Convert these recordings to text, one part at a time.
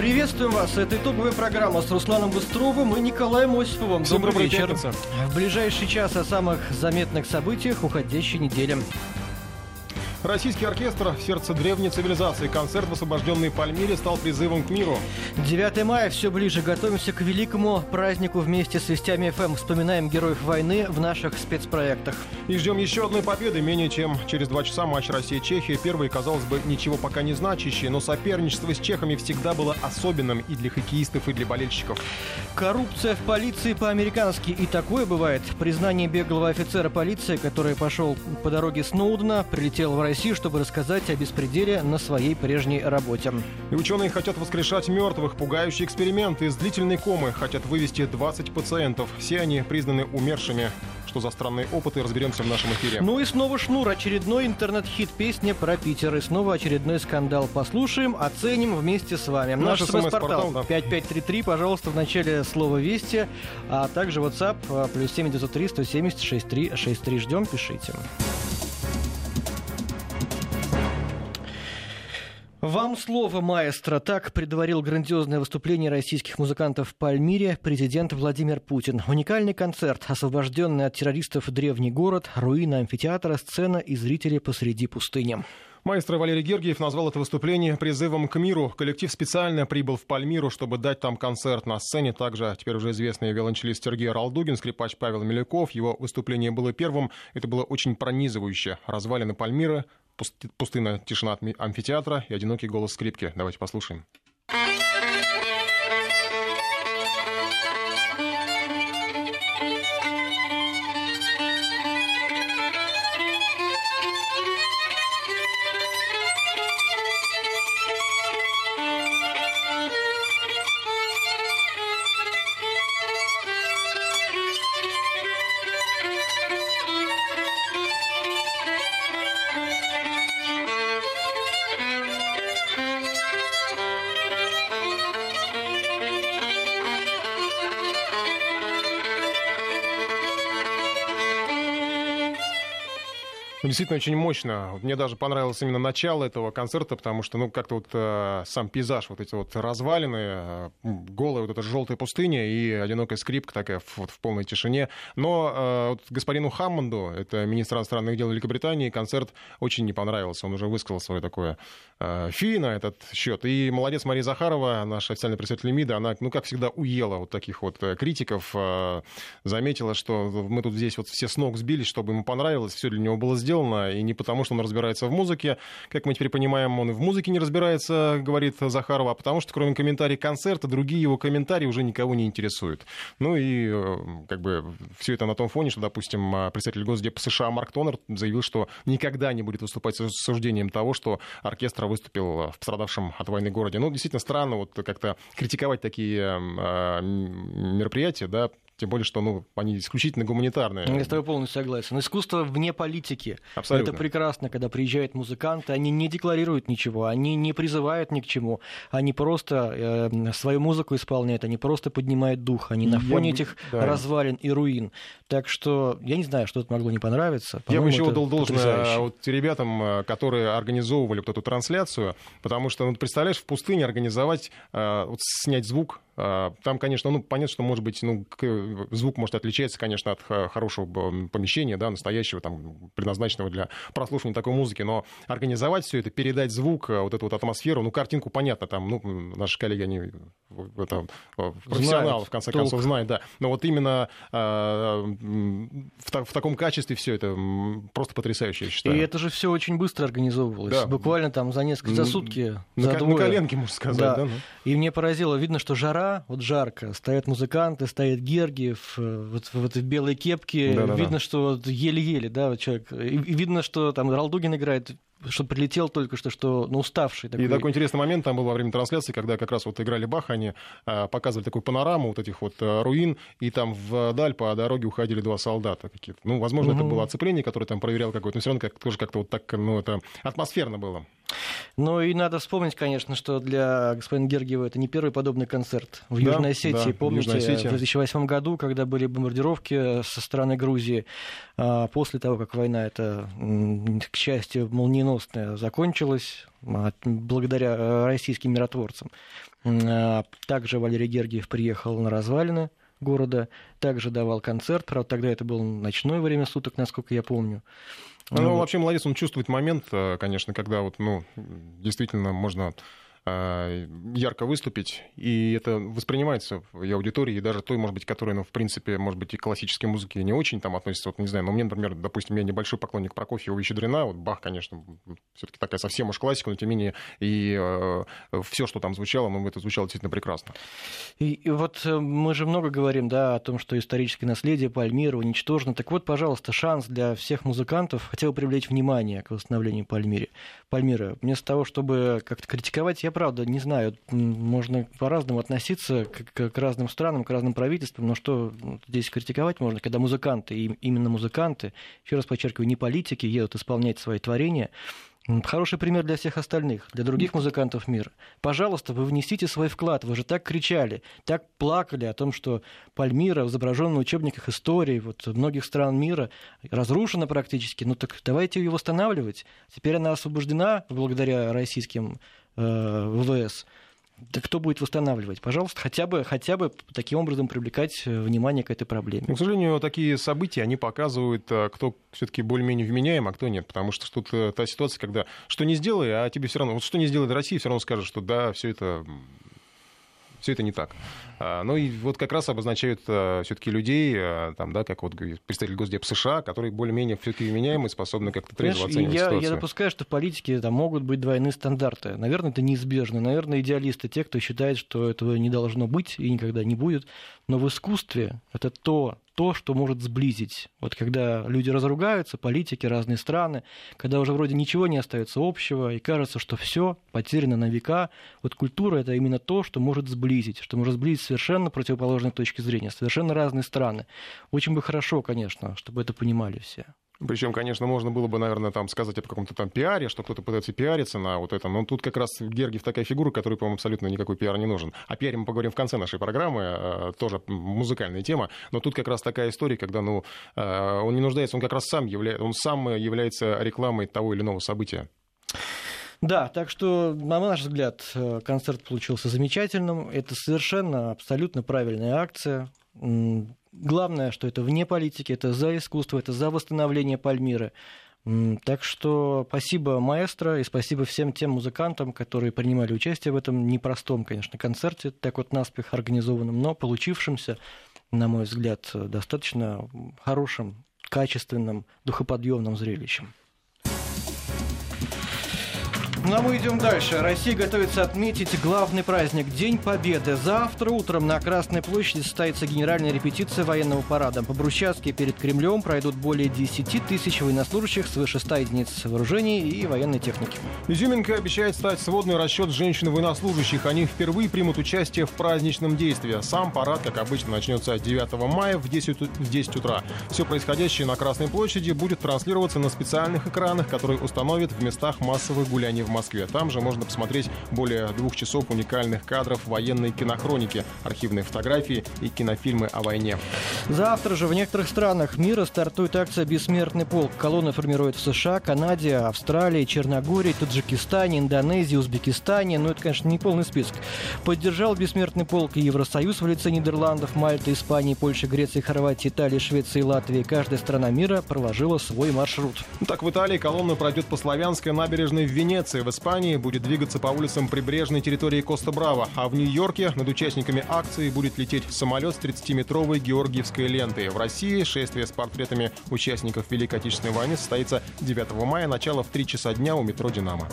Приветствуем вас. Это итоговая программа с Русланом Быстровым и Николаем Осиповым. Всем Добрый вечер. пятница. В ближайший час о самых заметных событиях уходящей недели. Российский оркестр в сердце древней цивилизации. Концерт в освобожденной Пальмире стал призывом к миру. 9 мая все ближе. Готовимся к великому празднику вместе с Вестями ФМ. Вспоминаем героев войны в наших спецпроектах. И ждем еще одной победы. Менее чем через два часа матч Россия-Чехия. Первый, казалось бы, ничего пока не значащий, но соперничество с чехами всегда было особенным и для хоккеистов, и для болельщиков. Коррупция в полиции по-американски. И такое бывает. Признание беглого офицера полиции, который пошел по дороге Сноудена, прилетел в Россию, чтобы рассказать о беспределе на своей прежней работе. И ученые хотят воскрешать мертвых. Пугающий эксперимент из длительной комы хотят вывести 20 пациентов. Все они признаны умершими. Что за странные опыты, разберемся в нашем эфире. Ну и снова шнур. Очередной интернет-хит песня про Питер. И снова очередной скандал. Послушаем, оценим вместе с вами. Наш СМС-портал СМС-портал, да. 5533, пожалуйста, в начале слова «Вести», а также WhatsApp а, плюс 7903 170 6363. Ждем, пишите. Вам слово, маэстро. Так предварил грандиозное выступление российских музыкантов в Пальмире президент Владимир Путин. Уникальный концерт, освобожденный от террористов древний город, руины амфитеатра, сцена и зрители посреди пустыни. Маэстро Валерий Гергиев назвал это выступление призывом к миру. Коллектив специально прибыл в Пальмиру, чтобы дать там концерт. На сцене также теперь уже известный виолончелист Сергей Ралдугин, скрипач Павел Миляков. Его выступление было первым. Это было очень пронизывающе. Развалины Пальмиры, пустынная тишина амфитеатра и одинокий голос скрипки. Давайте послушаем. Действительно, очень мощно. Мне даже понравилось именно начало этого концерта, потому что, ну, как-то вот э, сам пейзаж, вот эти вот развалины, э, голая вот эта желтая пустыня и одинокая скрипка такая вот в полной тишине. Но э, вот господину Хаммонду, это министр иностранных дел Великобритании, концерт очень не понравился. Он уже высказал свое такое э, фи на этот счет. И молодец Мария Захарова, наша официальный представитель МИДа, она, ну, как всегда, уела вот таких вот э, критиков, э, заметила, что мы тут здесь вот все с ног сбились, чтобы ему понравилось, все для него было сделано, и не потому, что он разбирается в музыке, как мы теперь понимаем, он и в музыке не разбирается, говорит Захарова, а потому что, кроме комментариев концерта, другие его комментарии уже никого не интересуют. Ну и э, как бы все это на том фоне, что, допустим, э, представитель Госдепа США Марк Тонер заявил, что никогда не будет выступать с осуждением того, что оркестр выступил в пострадавшем от войны городе. Ну, действительно странно вот как-то критиковать такие м, мероприятия, да, тем более, что ну, они исключительно гуманитарные. Я с тобой полностью согласен. Искусство вне политики. Абсолютно. Это прекрасно, когда приезжают музыканты, они не декларируют ничего, они не призывают ни к чему, они просто э, свою музыку исполняют, они просто поднимают дух, они на Я фоне бы- этих да. развалин и руин. Так что я не знаю, что тут могло не понравиться. Я бы еще это отдал должное потрясающе. вот ребятам, э, которые организовывали вот эту трансляцию, потому что, ну, представляешь, в пустыне организовать, э, вот снять звук, там, конечно, ну, понятно, что, может быть, ну, звук может отличаться, конечно, от х- хорошего помещения, да, настоящего, там, предназначенного для прослушивания такой музыки, но организовать все это, передать звук, э, вот эту вот атмосферу, ну, картинку понятно, там, ну, наши коллеги, они это, э, профессионалы, Знают в конце толк. концов, знают, да, но вот именно э, в, та- в таком качестве все это просто потрясающе, я считаю. И это же все очень быстро организовывалось. Да. Буквально там за несколько, за сутки, На, за на коленке, можно сказать, Да. да? ну. И мне поразило, видно, что жара, вот жарко, стоят музыканты, стоит Гергиев, э, вот в белой кепке, Да-да-да. видно, что вот еле-еле, да, вот человек, и, и видно, что там Ралдугин играет, что прилетел только что, что ну, уставший такой. И такой интересный момент там был во время трансляции, когда как раз вот играли Бах, они а, показывали такую панораму вот этих вот а, руин, и там вдаль по дороге уходили два солдата какие-то. Ну, возможно, это Мгм. было оцепление, которое там проверял какое-то, но все равно как, тоже как-то вот так, ну, это атмосферно было. Ну и надо вспомнить, конечно, что для господина Гергиева это не первый подобный концерт в Южной да, Осетии. Да, Помните, Южной Осетии. в 2008 году, когда были бомбардировки со стороны Грузии, а, после того, как война эта, к счастью, молниеносная закончилась, благодаря э, российским миротворцам. А, также Валерий Гергиев приехал на развалины города, также давал концерт, правда, тогда это было ночное время суток, насколько я помню. Ну, вот. вообще молодец, он чувствует момент, э, конечно, когда вот, ну, действительно можно ярко выступить, и это воспринимается и аудитории, и даже той, может быть, которая, ну, в принципе, может быть, и к классической музыке не очень там относится, вот, не знаю, но мне, например, допустим, я небольшой поклонник Прокофьева и Щедрина, вот Бах, конечно, все-таки такая совсем уж классика, но тем не менее, и э, все, что там звучало, ну, это звучало действительно прекрасно. И, и вот э, мы же много говорим, да, о том, что историческое наследие Пальмира уничтожено, так вот, пожалуйста, шанс для всех музыкантов хотя бы привлечь внимание к восстановлению Пальмире. Пальмира. Вместо того, чтобы как-то критиковать, я правда не знаю, можно по-разному относиться к, к разным странам, к разным правительствам, но что здесь критиковать можно, когда музыканты, именно музыканты, еще раз подчеркиваю, не политики, едут исполнять свои творения, Хороший пример для всех остальных, для других музыкантов мира. Пожалуйста, вы внесите свой вклад. Вы же так кричали, так плакали о том, что Пальмира, изображен на учебниках истории вот, многих стран мира, разрушена практически. Ну так давайте ее восстанавливать. Теперь она освобождена благодаря российским ВВС. Да кто будет восстанавливать? Пожалуйста, хотя бы, хотя бы таким образом привлекать э, внимание к этой проблеме. К сожалению, такие события, они показывают, э, кто все-таки более-менее вменяем, а кто нет. Потому что тут э, та ситуация, когда что не сделай, а тебе все равно, вот что не сделает Россия, все равно скажет, что да, все это все это не так. А, ну и вот как раз обозначают а, все-таки людей, а, там, да, как вот представитель Госдеп США, которые более-менее все-таки меняемы, способны как-то трезво оценивать я, ситуацию. Я допускаю, что в политике там могут быть двойные стандарты. Наверное, это неизбежно. Наверное, идеалисты те, кто считает, что этого не должно быть и никогда не будет. Но в искусстве это то, то, что может сблизить. Вот когда люди разругаются, политики, разные страны, когда уже вроде ничего не остается общего, и кажется, что все потеряно на века, вот культура это именно то, что может сблизить, что может сблизить совершенно противоположные точки зрения, совершенно разные страны. Очень бы хорошо, конечно, чтобы это понимали все. Причем, конечно, можно было бы, наверное, там сказать о каком-то там пиаре, что кто-то пытается пиариться на вот этом. Но тут как раз Гергиев такая фигура, которой, по-моему, абсолютно никакой пиар не нужен. О пиаре мы поговорим в конце нашей программы, э, тоже музыкальная тема. Но тут как раз такая история, когда ну, э, он не нуждается, он как раз сам, явля... он сам является рекламой того или иного события. Да, так что, на наш взгляд, э, концерт получился замечательным. Это совершенно, абсолютно правильная акция. Главное, что это вне политики, это за искусство, это за восстановление Пальмиры. Так что спасибо маэстро и спасибо всем тем музыкантам, которые принимали участие в этом непростом, конечно, концерте, так вот наспех организованном, но получившемся, на мой взгляд, достаточно хорошим, качественным, духоподъемным зрелищем. Ну а мы идем дальше. Россия готовится отметить главный праздник – День Победы. Завтра утром на Красной площади состоится генеральная репетиция военного парада. По брусчатке перед Кремлем пройдут более 10 тысяч военнослужащих, свыше 100 единиц вооружений и военной техники. Изюминка обещает стать сводный расчет женщин-военнослужащих. Они впервые примут участие в праздничном действии. Сам парад, как обычно, начнется 9 мая в 10, в 10 утра. Все происходящее на Красной площади будет транслироваться на специальных экранах, которые установят в местах массовых гуляний в Москве. Там же можно посмотреть более двух часов уникальных кадров военной кинохроники, архивные фотографии и кинофильмы о войне. Завтра же в некоторых странах мира стартует акция «Бессмертный полк». Колонна формирует в США, Канаде, Австралии, Черногории, Таджикистане, Индонезии, Узбекистане. Ну, это, конечно, не полный список. Поддержал «Бессмертный полк» и Евросоюз в лице Нидерландов, Мальты, Испании, Польши, Греции, Хорватии, Италии, Швеции и Латвии. Каждая страна мира проложила свой маршрут. Так, в Италии колонна пройдет по Славянской набережной в Венеции в Испании будет двигаться по улицам прибрежной территории Коста-Браво, а в Нью-Йорке над участниками акции будет лететь самолет с 30-метровой георгиевской лентой. В России шествие с портретами участников Великой Отечественной войны состоится 9 мая, начало в 3 часа дня у метро «Динамо».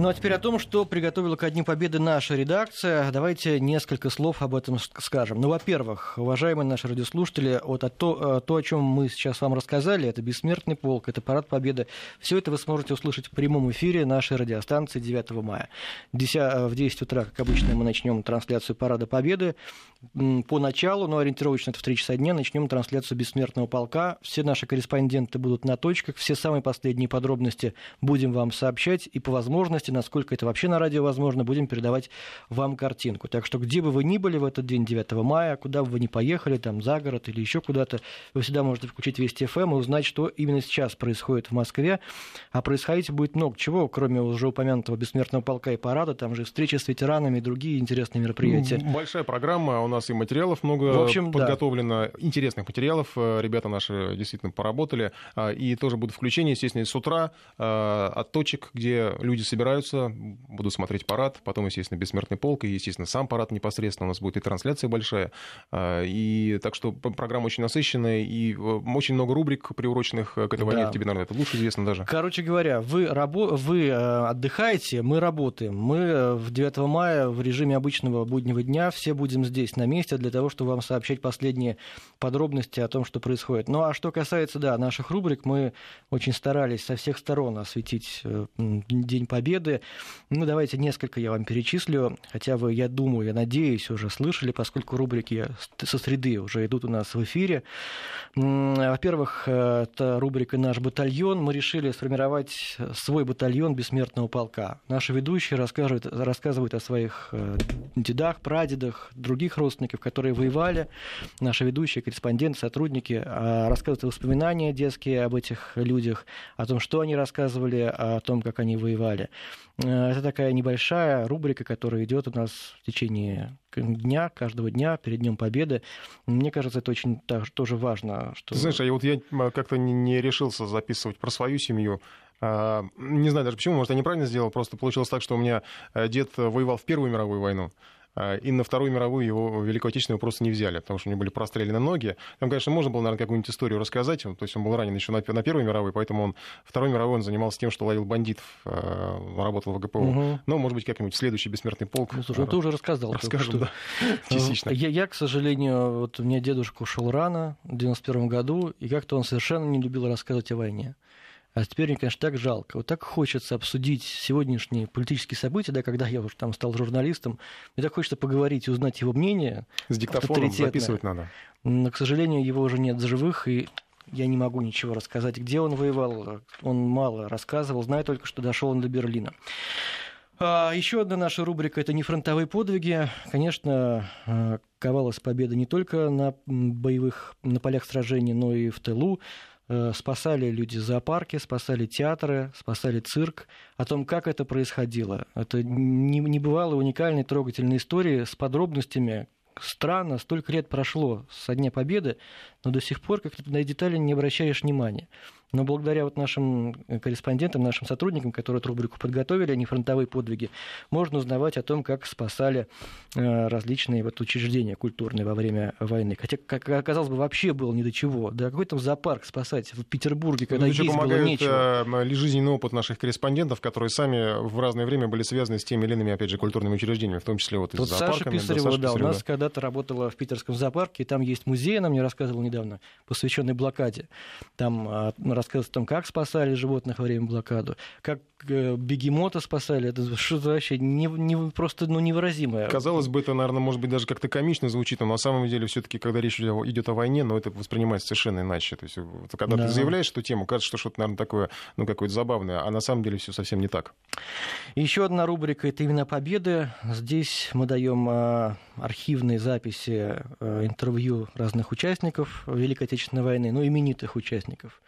Ну а теперь о том, что приготовила ко Дню Победы наша редакция. Давайте несколько слов об этом скажем. Ну, во-первых, уважаемые наши радиослушатели, вот то, э, то, о чем мы сейчас вам рассказали, это бессмертный полк, это парад Победы. Все это вы сможете услышать в прямом эфире нашей радиостанции 9 мая. Э, в 10 утра, как обычно, мы начнем трансляцию парада Победы. По началу, но ориентировочно это в 3 часа дня, начнем трансляцию бессмертного полка. Все наши корреспонденты будут на точках, все самые последние подробности будем вам сообщать и по возможности возможности, насколько это вообще на радио возможно, будем передавать вам картинку. Так что где бы вы ни были в этот день 9 мая, куда бы вы ни поехали, там за город или еще куда-то, вы всегда можете включить Вести ФМ эм и узнать, что именно сейчас происходит в Москве. А происходить будет много чего, кроме уже упомянутого бессмертного полка и парада, там же встречи с ветеранами и другие интересные мероприятия. Большая программа, у нас и материалов много в общем, подготовлено, да. интересных материалов. Э, ребята наши действительно поработали. А, и тоже будут включения, естественно, с утра э, от точек, где люди собираются собираются, будут смотреть парад, потом, естественно, бессмертный полк, и, естественно, сам парад непосредственно, у нас будет и трансляция большая. А, и так что программа очень насыщенная, и э, очень много рубрик, приуроченных к этой войне, да. тебе, наверное, это лучше известно даже. Короче говоря, вы, рабо... вы э, отдыхаете, мы работаем. Мы э, в 9 мая в режиме обычного буднего дня все будем здесь на месте для того, чтобы вам сообщать последние подробности о том, что происходит. Ну а что касается, да, наших рубрик, мы очень старались со всех сторон осветить День Победы, годы. Ну, давайте несколько я вам перечислю, хотя вы, я думаю, я надеюсь, уже слышали, поскольку рубрики со среды уже идут у нас в эфире. Во-первых, это рубрика «Наш батальон». Мы решили сформировать свой батальон бессмертного полка. Наши ведущие рассказывают, рассказывают о своих э, дедах, прадедах, других родственников, которые воевали. Наши ведущие, корреспонденты, сотрудники а, рассказывают воспоминания детские об этих людях, о том, что они рассказывали, о том, как они воевали. Э, это такая небольшая рубрика, которая идет у нас в течение дня, каждого дня, перед Днем Победы. Мне кажется, это очень так, тоже важно. Что... Ты знаешь, а я вот я как-то не решился записывать про свою семью. А, не знаю даже почему, может, я неправильно сделал, просто получилось так, что у меня э, дед воевал в Первую мировую войну. А, и на Вторую мировую его Великую Отечественную просто не взяли, потому что у него были прострелены ноги. Там, конечно, можно было, наверное, какую-нибудь историю рассказать. То есть он был ранен еще на, на Первой мировой, поэтому он Второй мировой он занимался тем, что ловил бандитов, а, работал в ГПУ. Угу. Но, может быть, как-нибудь следующий бессмертный полк. Ну, слушай, ну, ты уже рассказал. Расскажем, да, частично. Я, я, к сожалению, вот у меня дедушка ушел рано, в 91 году, и как-то он совершенно не любил рассказывать о войне. А теперь мне, конечно, так жалко. Вот так хочется обсудить сегодняшние политические события, да, когда я уже там стал журналистом. Мне так хочется поговорить и узнать его мнение. С диктофоном записывать надо. Но, к сожалению, его уже нет в живых, и я не могу ничего рассказать, где он воевал. Он мало рассказывал. Знаю только, что дошел он до Берлина. А еще одна наша рубрика – это не фронтовые подвиги. Конечно, э, ковалась победа не только на боевых, на полях сражений, но и в тылу. Э, спасали люди зоопарки, спасали театры, спасали цирк. О том, как это происходило. Это небывалые, уникальные, трогательные истории с подробностями. Странно, столько лет прошло со Дня Победы, но до сих пор как-то на детали не обращаешь внимания. Но благодаря вот нашим э, корреспондентам, нашим сотрудникам, которые эту рубрику подготовили, они фронтовые подвиги, можно узнавать о том, как спасали э, различные вот учреждения культурные во время войны. Хотя, как оказалось бы, вообще было ни до чего. Да какой там зоопарк спасать в Петербурге, когда ну, есть было нечего. Э, жизненный опыт наших корреспондентов, которые сами в разное время были связаны с теми или иными, опять же, культурными учреждениями, в том числе вот, вот Саша Писарева, да, да, у нас когда-то работала в питерском зоопарке, и там есть музей, она мне рассказывала недавно, посвященный блокаде. Там а, рассказывать о том, как спасали животных во время блокады, как э, бегемота спасали. Это что-то вообще не, не, просто ну, невыразимое. Казалось бы, это, наверное, может быть, даже как-то комично звучит, но на самом деле все-таки, когда речь идет о войне, но это воспринимается совершенно иначе. То есть, когда да. ты заявляешь эту тему, кажется, что что-то, наверное, такое, ну, какое-то забавное, а на самом деле все совсем не так. Еще одна рубрика это именно победы. Здесь мы даем а, архивные записи а, интервью разных участников Великой Отечественной войны, ну, именитых участников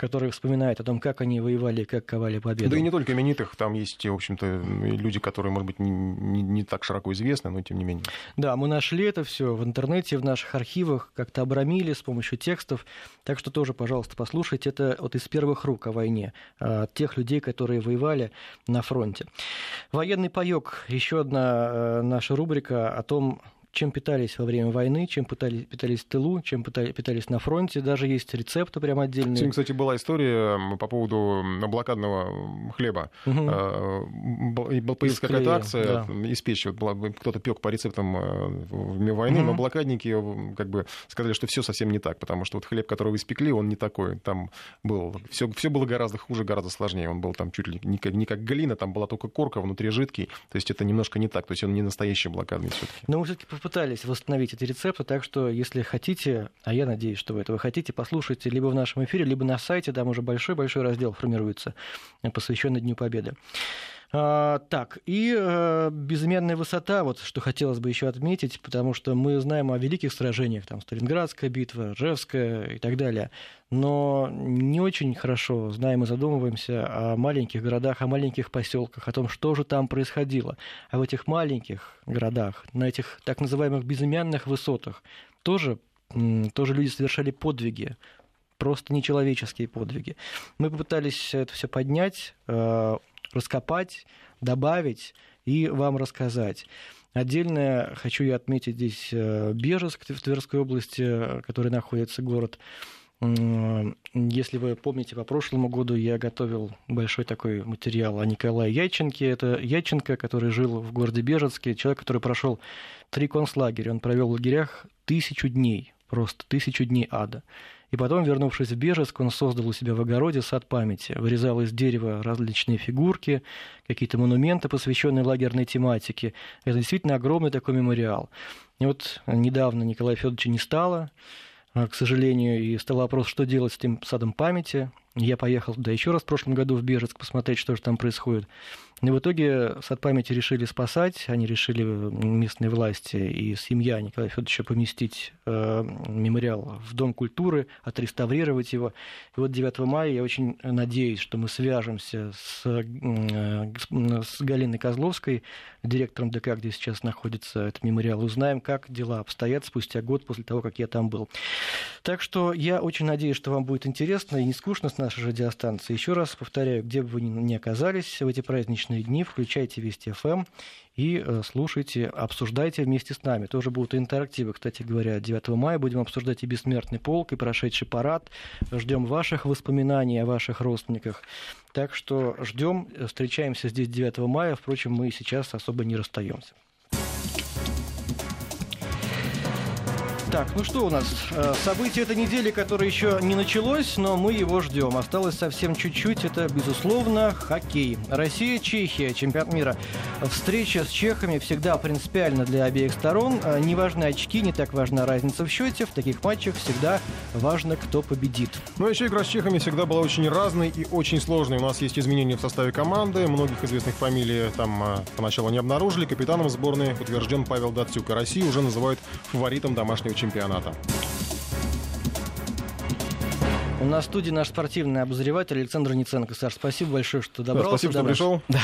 которые вспоминают о том, как они воевали, как ковали победу. Да и не только именитых, там есть, в общем-то, люди, которые, может быть, не, не, не так широко известны, но тем не менее. Да, мы нашли это все в интернете, в наших архивах, как-то обрамили с помощью текстов. Так что тоже, пожалуйста, послушайте. Это вот из первых рук о войне, от тех людей, которые воевали на фронте. Военный паек, еще одна э, наша рубрика о том, чем питались во время войны, чем питались, питались в тылу, чем питались, питались на фронте. Даже есть рецепты прям отдельные. Сегодня, кстати, была история по поводу блокадного хлеба. Угу. Появилась какая-то акция да. из печи. Кто-то пек по рецептам во войны, угу. но блокадники как бы сказали, что все совсем не так, потому что вот хлеб, который вы испекли, он не такой. Там был все, все было гораздо хуже, гораздо сложнее. Он был там чуть ли не как, не как глина, там была только корка, внутри жидкий. То есть это немножко не так. То есть он не настоящий блокадный все-таки. Но мы все-таки попытались восстановить эти рецепты, так что если хотите, а я надеюсь, что вы этого хотите, послушайте либо в нашем эфире, либо на сайте, там уже большой-большой раздел формируется, посвященный Дню Победы. А, так, и э, безымянная высота, вот что хотелось бы еще отметить, потому что мы знаем о великих сражениях, там Сталинградская битва, Ржевская и так далее, но не очень хорошо знаем и задумываемся о маленьких городах, о маленьких поселках, о том, что же там происходило. А в этих маленьких городах, на этих так называемых безымянных высотах, тоже, тоже люди совершали подвиги, просто нечеловеческие подвиги. Мы попытались это все поднять, э, раскопать, добавить и вам рассказать. Отдельно хочу я отметить здесь э, Бежеск в Тверской области, который находится город. Если вы помните, по прошлому году я готовил большой такой материал о Николае Яченке. Это Яченко, который жил в городе Бежецке, человек, который прошел три концлагеря. Он провел в лагерях тысячу дней, просто тысячу дней ада. И потом, вернувшись в Бежеск, он создал у себя в огороде сад памяти, вырезал из дерева различные фигурки, какие-то монументы, посвященные лагерной тематике. Это действительно огромный такой мемориал. И вот недавно Николая Федоровича не стало, а, к сожалению, и стал вопрос, что делать с этим садом памяти. Я поехал туда еще раз в прошлом году в Бежецк посмотреть, что же там происходит. И в итоге сад памяти решили спасать, они решили местные власти и семья Николая Федоровича поместить э, мемориал в Дом культуры, отреставрировать его. И вот 9 мая я очень надеюсь, что мы свяжемся с, э, с Галиной Козловской, директором ДК, где сейчас находится этот мемориал, узнаем, как дела обстоят спустя год после того, как я там был. Так что я очень надеюсь, что вам будет интересно и не скучно с нашей радиостанции. Еще раз повторяю, где бы вы ни оказались в эти праздничные дни включайте Вести ФМ и э, слушайте, обсуждайте вместе с нами. Тоже будут интерактивы, кстати говоря, 9 мая будем обсуждать и бессмертный полк, и прошедший парад. Ждем ваших воспоминаний о ваших родственниках. Так что ждем, встречаемся здесь 9 мая. Впрочем, мы сейчас особо не расстаемся. Так, ну что у нас? Э, событие этой недели, которое еще не началось, но мы его ждем. Осталось совсем чуть-чуть. Это, безусловно, хоккей. Россия-Чехия, чемпионат мира. Встреча с чехами всегда принципиальна для обеих сторон. Э, не важны очки, не так важна разница в счете. В таких матчах всегда важно, кто победит. Ну, еще игра с чехами всегда была очень разной и очень сложной. У нас есть изменения в составе команды. Многих известных фамилий там э, поначалу не обнаружили. Капитаном сборной утвержден Павел Датсюк. А Россию уже называют фаворитом домашнего чемпионата. У нас в студии наш спортивный обозреватель Александр Ниценко. Саш, спасибо большое, что добрался. спасибо, что пришел. Да.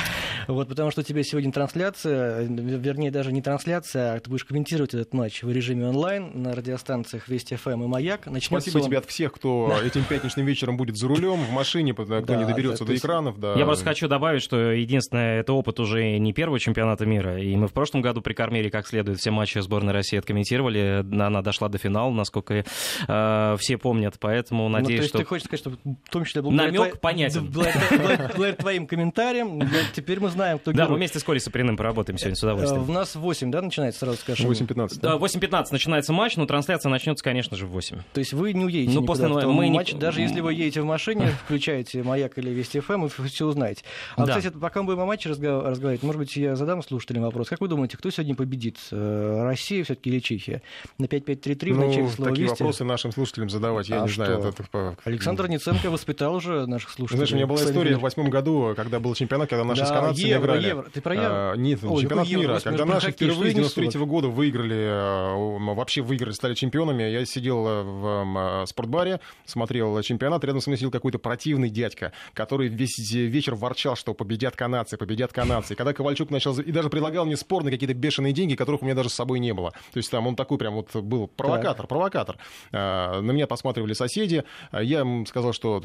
Вот, потому что у тебя сегодня трансляция, вернее, даже не трансляция, а ты будешь комментировать этот матч в режиме онлайн на радиостанциях Вести ФМ и Маяк. Начнется спасибо он... тебе от всех, кто да. этим пятничным вечером будет за рулем, в машине, кто да, не доберется да, до экранов. Да. Я просто хочу добавить, что единственное, это опыт уже не первого чемпионата мира. И мы в прошлом году при Кармере как следует все матчи сборной России откомментировали. Она дошла до финала, насколько э, все помнят. Поэтому надеюсь, ну, что... Ты хочешь сказать, что в том числе благодаря, Намек твоим, понятен. благодаря твоим комментариям теперь мы знаем, кто Да, мы вместе с Колей Саприным поработаем сегодня с удовольствием. У нас 8, да, начинается, сразу скажем? 8.15. Да, 8.15 начинается матч, но трансляция начнется, конечно же, в 8. То есть вы не уедете ну, после мы матч, не... даже если вы едете в машине, включаете «Маяк» или «Вести ФМ», вы все узнаете. А, да. кстати, пока мы будем о матче разговаривать, может быть, я задам слушателям вопрос. Как вы думаете, кто сегодня победит? Э, Россия все-таки или Чехия? На 5-5-3-3 ну, в начале слова такие вопросы нашим слушателям задавать, я а не что? знаю. Это... Александр Ниценко воспитал уже наших слушателей. Знаешь, у меня была история в восьмом году, когда был чемпионат, когда наши да, с канадцами евро, играли. Евро. Ты про евро? А, нет, Ой, чемпионат евро, мира. Когда наши впервые с 93 -го года выиграли, э, вообще выиграли, стали чемпионами, я сидел э, в э, спортбаре, смотрел чемпионат, рядом со мной сидел какой-то противный дядька, который весь вечер ворчал, что победят канадцы, победят канадцы. И когда Ковальчук начал... И даже предлагал мне спор на какие-то бешеные деньги, которых у меня даже с собой не было. То есть там он такой прям вот был провокатор, так. провокатор. На меня посматривали соседи. Я сказал, что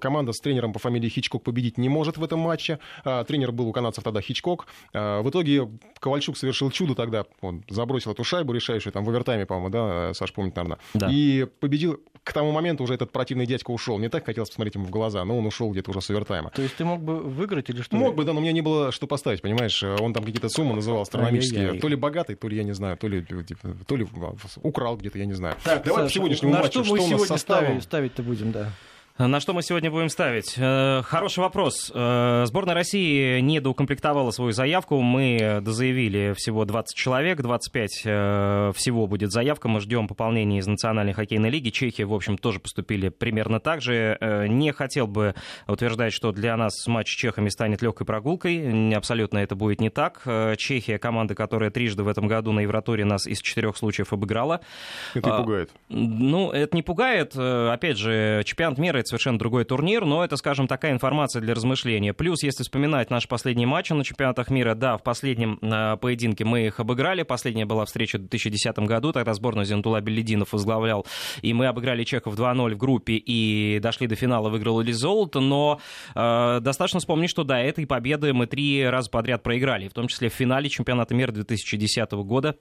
команда с тренером по фамилии Хичкок победить не может в этом матче. Тренер был у канадцев тогда Хичкок. В итоге Ковальчук совершил чудо тогда. Он забросил эту шайбу решающую, там в овертайме, по-моему, да, Саш помнит, наверное. Да. И победил. К тому моменту уже этот противный дядька ушел. Не так хотелось посмотреть ему в глаза, но он ушел где-то уже с овертайма. То есть ты мог бы выиграть или что? Мог бы, да, но у меня не было что поставить, понимаешь? Он там какие-то суммы называл астрономические. То ли богатый, то ли, я не знаю, то ли, типа, то ли украл где-то, я не знаю. Так, Давай Саша, по сегодняшнему на матчу. Что мы что сегодня ставить, ставить-то будем, да? На что мы сегодня будем ставить? Э, хороший вопрос. Э, сборная России не доукомплектовала свою заявку. Мы дозаявили всего 20 человек, 25 э, всего будет заявка. Мы ждем пополнения из Национальной хоккейной лиги. Чехи, в общем, тоже поступили примерно так же. Не хотел бы утверждать, что для нас матч с чехами станет легкой прогулкой. Абсолютно это будет не так. Чехия, команда, которая трижды в этом году на Евроторе нас из четырех случаев обыграла. Это пугает? Ну, это не пугает. Опять же, чемпионат мира это совершенно другой турнир, но это, скажем, такая информация для размышления. Плюс, если вспоминать наши последние матчи на чемпионатах мира, да, в последнем э, поединке мы их обыграли. Последняя была встреча в 2010 году, тогда сборную Зентула Белединов возглавлял, и мы обыграли чехов 2-0 в группе и дошли до финала, выиграл или золото, но э, достаточно вспомнить, что до этой победы мы три раза подряд проиграли, в том числе в финале чемпионата мира 2010 года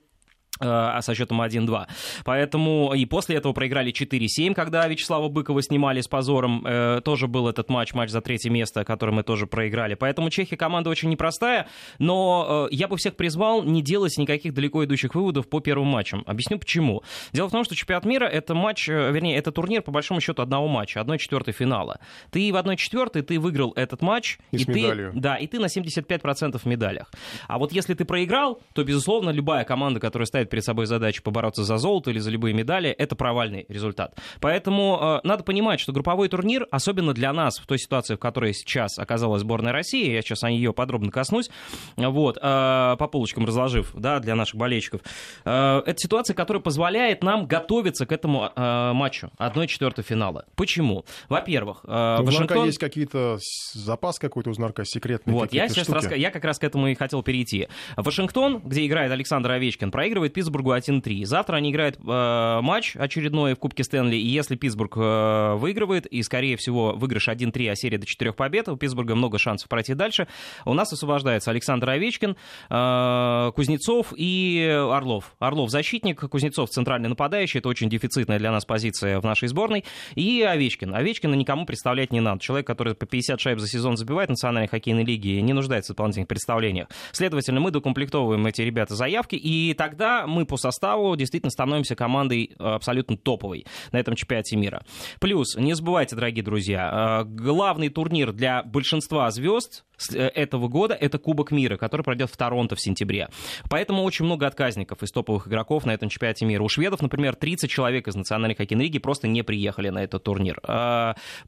а со счетом 1-2. Поэтому и после этого проиграли 4-7, когда Вячеслава Быкова снимали с позором. Э, тоже был этот матч, матч за третье место, который мы тоже проиграли. Поэтому Чехия команда очень непростая, но э, я бы всех призвал не делать никаких далеко идущих выводов по первым матчам. Объясню почему. Дело в том, что чемпионат мира это матч, э, вернее, это турнир по большому счету одного матча, одной четвертой финала. Ты в одной четвертой ты выиграл этот матч, и, и ты, да, и ты на 75% в медалях. А вот если ты проиграл, то безусловно любая команда, которая ставит перед собой задачу побороться за золото или за любые медали, это провальный результат. Поэтому э, надо понимать, что групповой турнир, особенно для нас, в той ситуации, в которой сейчас оказалась сборная России, я сейчас о нее подробно коснусь, вот, э, по полочкам разложив, да, для наших болельщиков, э, это ситуация, которая позволяет нам готовиться к этому э, матчу 1-4 финала. Почему? Во-первых, э, у Вашингтон... есть какие-то запас какой-то у Знарка секретный? Вот, я сейчас раска... я как раз к этому и хотел перейти. Вашингтон, где играет Александр Овечкин, проигрывает Питтсбургу 1-3. Завтра они играют э, матч очередной в Кубке Стэнли, и если Питтсбург э, выигрывает, и, скорее всего, выигрыш 1-3, а серия до 4 побед, у Питтсбурга много шансов пройти дальше, у нас освобождается Александр Овечкин, э, Кузнецов и Орлов. Орлов защитник, Кузнецов центральный нападающий, это очень дефицитная для нас позиция в нашей сборной, и Овечкин. Овечкина никому представлять не надо. Человек, который по 50 шайб за сезон забивает в Национальной хоккейной лиге, не нуждается в дополнительных представлениях. Следовательно, мы докомплектовываем эти ребята заявки, и тогда мы по составу действительно становимся командой э, абсолютно топовой на этом чемпионате мира. Плюс, не забывайте, дорогие друзья, э, главный турнир для большинства звезд этого года это Кубок мира, который пройдет в Торонто в сентябре. Поэтому очень много отказников из топовых игроков на этом чемпионате мира. У шведов, например, 30 человек из Национальной хоккейной лиги просто не приехали на этот турнир.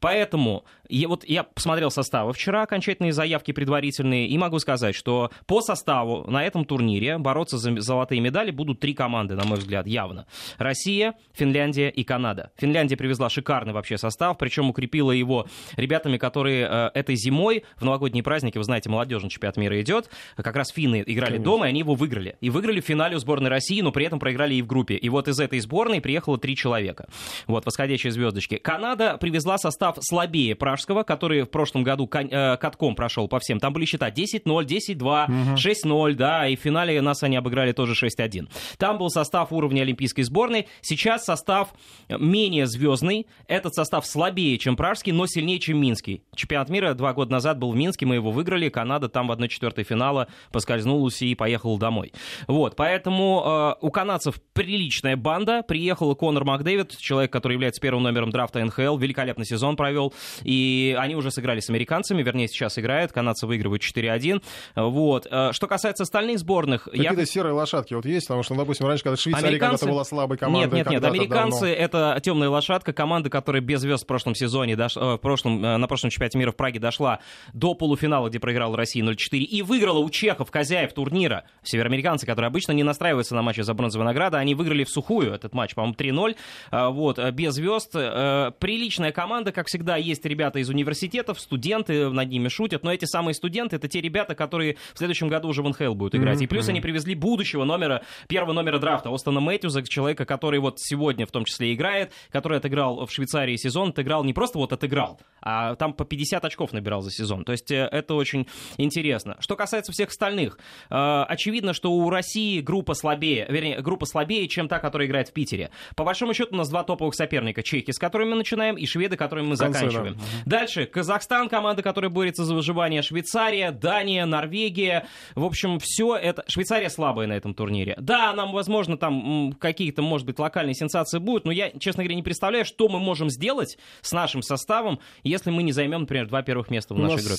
Поэтому я, вот я посмотрел составы вчера, окончательные заявки предварительные, и могу сказать, что по составу на этом турнире бороться за золотые медали будут три команды команды, на мой взгляд, явно. Россия, Финляндия и Канада. Финляндия привезла шикарный вообще состав, причем укрепила его ребятами, которые э, этой зимой в новогодние праздники, вы знаете, молодежный чемпионат мира идет, как раз финны играли Конечно. дома, и они его выиграли. И выиграли в финале у сборной России, но при этом проиграли и в группе. И вот из этой сборной приехало три человека. Вот, восходящие звездочки. Канада привезла состав слабее пражского, который в прошлом году э, катком прошел по всем. Там были счета 10-0, 10-2, угу. 6-0, да, и в финале нас они обыграли тоже 6-1. Там был состав уровня олимпийской сборной. Сейчас состав менее звездный. Этот состав слабее, чем пражский, но сильнее, чем минский. Чемпионат мира два года назад был в Минске, мы его выиграли. Канада там в 1-4 финала поскользнулась и поехала домой. Вот, поэтому э, у канадцев приличная банда. Приехал Конор Макдэвид, человек, который является первым номером драфта НХЛ. Великолепный сезон провел. И они уже сыграли с американцами, вернее, сейчас играют. Канадцы выигрывают 4-1. Вот. Э, что касается остальных сборных... Какие-то я... серые лошадки вот есть, потому что, ну, допустим, раньше, когда Швейцария американцы... когда-то была слабой командой. Нет, нет, нет, американцы давно... это темная лошадка, команда, которая без звезд в прошлом сезоне, дош... Э, в прошлом, э, на прошлом чемпионате мира в Праге дошла до полуфинала четвертьфинала, где проиграла Россия 0-4, и выиграла у чехов, хозяев турнира, североамериканцы, которые обычно не настраиваются на матчи за бронзовые награды, они выиграли в сухую этот матч, по-моему, 3-0, а, вот, без звезд. Э, приличная команда, как всегда, есть ребята из университетов, студенты над ними шутят, но эти самые студенты, это те ребята, которые в следующем году уже в НХЛ будут играть. Mm-hmm. И плюс они привезли будущего номера, первого номера драфта, Остана Мэтьюза, человека, который вот сегодня в том числе играет, который отыграл в Швейцарии сезон, отыграл не просто вот отыграл, а там по 50 очков набирал за сезон. То есть э, это очень интересно. Что касается всех остальных, э, очевидно, что у России группа слабее, вернее, группа слабее, чем та, которая играет в Питере. По большому счету у нас два топовых соперника. Чехи, с которыми мы начинаем, и шведы, которыми мы Конце, заканчиваем. Да. Дальше Казахстан, команда, которая борется за выживание. Швейцария, Дания, Норвегия. В общем, все это... Швейцария слабая на этом турнире. Да, нам, возможно, там какие-то, может быть, локальные сенсации будут, но я, честно говоря, не представляю, что мы можем сделать с нашим составом, если мы не займем, например, два первых места в нашей группе. У нас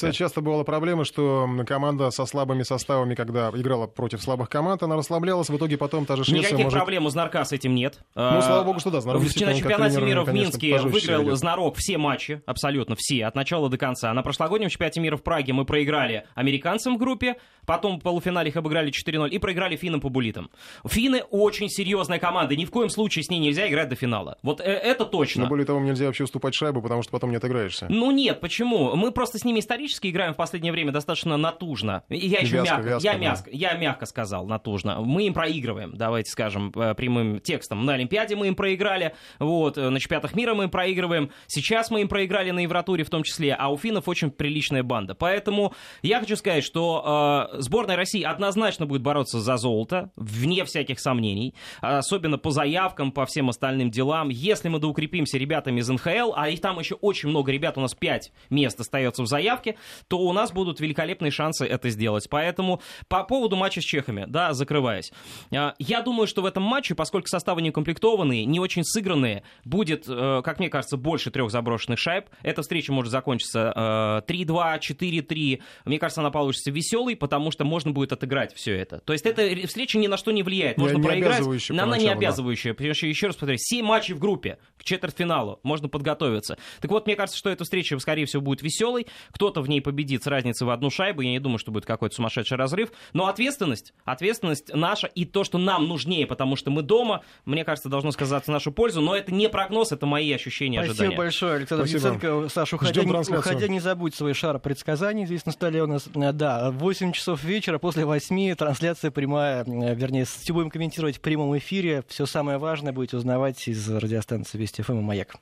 бывала проблема, что команда со слабыми составами, когда играла против слабых команд, она расслаблялась, в итоге потом та же Швеция Никаких может... проблем у Знарка с этим нет. Ну, слава богу, что да. Знарок в чемпионате мира в Минске выиграл Знарок все матчи, абсолютно все, от начала до конца. На прошлогоднем чемпионате мира в Праге мы проиграли американцам в группе, потом в полуфинале их обыграли 4-0 и проиграли финнам по булитам. Финны очень серьезная команда, ни в коем случае с ней нельзя играть до финала. Вот э, это точно. Но более того, нельзя вообще уступать шайбу, потому что потом не отыграешься. Ну нет, почему? Мы просто с ними исторически играем в последнее время достаточно натужно. Я еще вязко, мягко, вязко, я, да. мягко, я мягко сказал, натужно. Мы им проигрываем, давайте скажем э, прямым текстом. На Олимпиаде мы им проиграли, вот, э, на чемпионатах мира мы им проигрываем, сейчас мы им проиграли на Евротуре в том числе, а у финнов очень приличная банда. Поэтому я хочу сказать, что э, сборная России однозначно будет бороться за золото, вне всяких сомнений, особенно по заявкам, по всем остальным делам. Если мы доукрепимся ребятами из НХЛ, а их там еще очень много ребят, у нас 5 мест остается в заявке, то у нас будут великолепные шансы это сделать. Поэтому по поводу матча с чехами, да, закрываясь. А, я думаю, что в этом матче, поскольку составы не укомплектованные, не очень сыгранные, будет, э, как мне кажется, больше трех заброшенных шайб. Эта встреча может закончиться 3-2, э, 4-3. Мне кажется, она получится веселой, потому что можно будет отыграть все это. То есть эта встреча ни на что не влияет. Можно не проиграть, но она не обязывающая. Да. Еще раз повторяю, 7 матчей в группе к четвертьфиналу. Можно подготовиться. Так вот, мне кажется, что эта встреча, скорее всего, будет веселой. Кто-то в ней победит с разницей в одну шайбу. Я не думаю, что будет какой-то сумасшедший разрыв. Но ответственность, ответственность наша и то, что нам нужнее, потому что мы дома, мне кажется, должно сказаться в нашу пользу. Но это не прогноз, это мои ощущения, Спасибо ожидания. большое, Александр Яценко. Саша, уходя, не, уходя, не забудь свой шар предсказаний. Здесь на столе у нас, э, да, 8 часов вечера, после 8 трансляция прямая, э, вернее, все будем комментировать в прямом эфире. Все самое важное будете узнавать из радиостанции Вести ФМ и Маяк.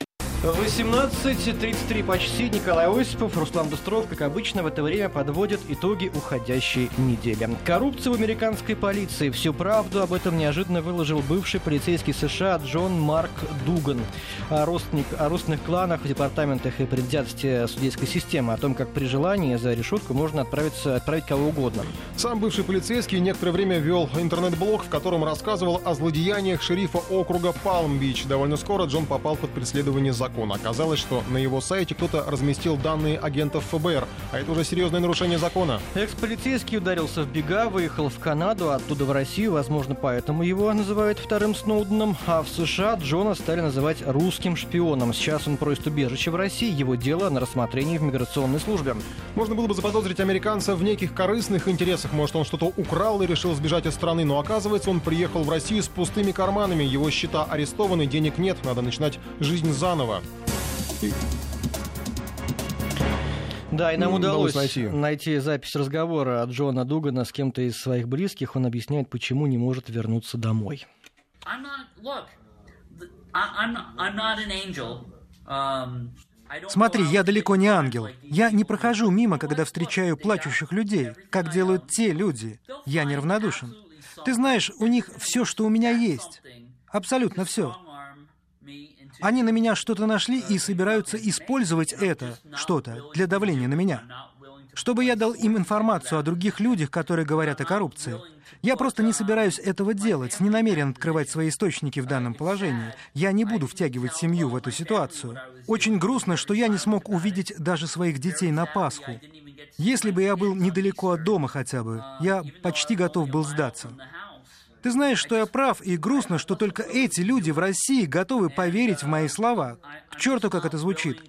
18.33 почти. Николай Осипов, Руслан Быстров, как обычно, в это время подводят итоги уходящей недели. Коррупция в американской полиции. Всю правду об этом неожиданно выложил бывший полицейский США Джон Марк Дуган. О, родственник, о родственных кланах, департаментах и предвзятости судейской системы. О том, как при желании за решетку можно отправиться, отправить кого угодно. Сам бывший полицейский некоторое время вел интернет-блог, в котором рассказывал о злодеяниях шерифа округа Палм-Бич. Довольно скоро Джон попал под преследование закона закона. Оказалось, что на его сайте кто-то разместил данные агентов ФБР, а это уже серьезное нарушение закона. Экс-полицейский ударился в бега, выехал в Канаду, оттуда в Россию, возможно, поэтому его называют вторым Сноуденом, а в США Джона стали называть русским шпионом. Сейчас он просит убежище в России, его дело на рассмотрении в миграционной службе. Можно было бы заподозрить американца в неких корыстных интересах. Может, он что-то украл и решил сбежать из страны, но оказывается, он приехал в Россию с пустыми карманами, его счета арестованы, денег нет, надо начинать жизнь заново. Да, и нам ну, удалось найти. найти запись разговора от Джона Дугана с кем-то из своих близких. Он объясняет, почему не может вернуться домой. Um, Смотри, я далеко не ангел. Я не прохожу мимо, когда встречаю плачущих людей, как делают те люди. Я неравнодушен. Ты знаешь, у них все, что у меня есть. Абсолютно все. Они на меня что-то нашли и собираются использовать это что-то для давления на меня. Чтобы я дал им информацию о других людях, которые говорят о коррупции. Я просто не собираюсь этого делать, не намерен открывать свои источники в данном положении. Я не буду втягивать семью в эту ситуацию. Очень грустно, что я не смог увидеть даже своих детей на Пасху. Если бы я был недалеко от дома хотя бы, я почти готов был сдаться. Ты знаешь, что я прав, и грустно, что только эти люди в России готовы поверить в мои слова. К черту, как это звучит.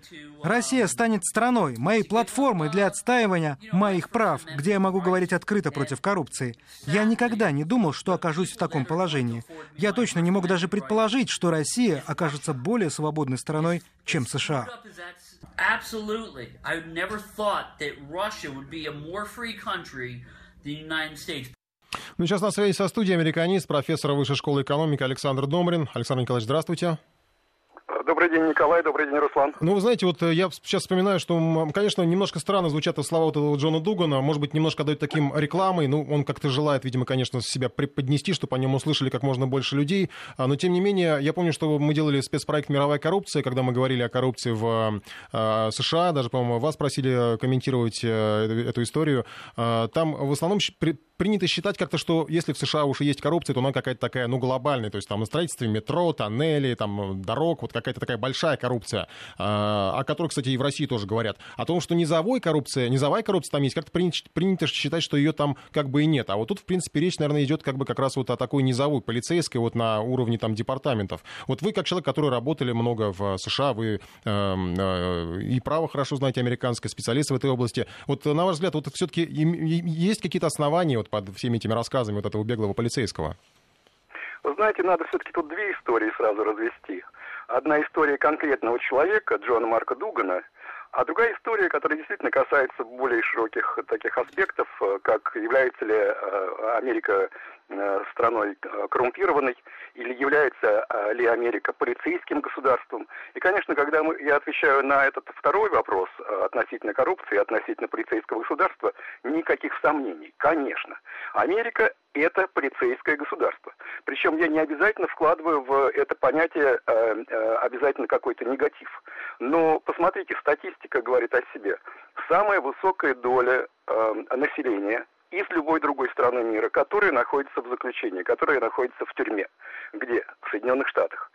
Россия станет страной, моей платформой для отстаивания моих прав, где я могу говорить открыто против коррупции. Я никогда не думал, что окажусь в таком положении. Я точно не мог даже предположить, что Россия окажется более свободной страной, чем США. Ну, сейчас на связи со студией американист, профессор Высшей школы экономики Александр Домрин. Александр Николаевич, здравствуйте. Добрый день, Николай, добрый день, Руслан. Ну, вы знаете, вот э, я сейчас вспоминаю, что, конечно, немножко странно звучат слова вот этого Джона Дугана, может быть, немножко дают таким рекламой, ну, он как-то желает, видимо, конечно, себя преподнести, чтобы о нем услышали как можно больше людей, а, но, тем не менее, я помню, что мы делали спецпроект «Мировая коррупция», когда мы говорили о коррупции в э, США, даже, по-моему, вас просили комментировать э, эту историю, а, там в основном принято считать как-то, что если в США уже есть коррупция, то она какая-то такая, ну, глобальная, то есть там на строительстве метро, тоннелей, там, дорог, вот какая-то такая большая коррупция, а, о которой, кстати, и в России тоже говорят. О том, что низовой коррупция, низовая коррупция там есть, как-то принято, принято считать, что ее там как бы и нет. А вот тут, в принципе, речь, наверное, идет как бы как раз вот о такой низовой полицейской вот на уровне там департаментов. Вот вы, как человек, который работали много в США, вы э, э, и право хорошо знаете, американское, специалист в этой области. Вот на ваш взгляд, вот все-таки есть какие-то основания вот под всеми этими рассказами вот этого беглого полицейского? Вы знаете, надо все-таки тут две истории сразу развести. Одна история конкретного человека, Джона Марка Дугана, а другая история, которая действительно касается более широких таких аспектов, э, как является ли э, Америка страной коррумпированной, или является ли Америка полицейским государством. И, конечно, когда мы, я отвечаю на этот второй вопрос относительно коррупции, относительно полицейского государства, никаких сомнений. Конечно, Америка это полицейское государство. Причем я не обязательно вкладываю в это понятие э, э, обязательно какой-то негатив. Но посмотрите, статистика говорит о себе. Самая высокая доля э, населения из любой другой страны мира, которая находится в заключении, которая находится в тюрьме. Где? В Соединенных Штатах.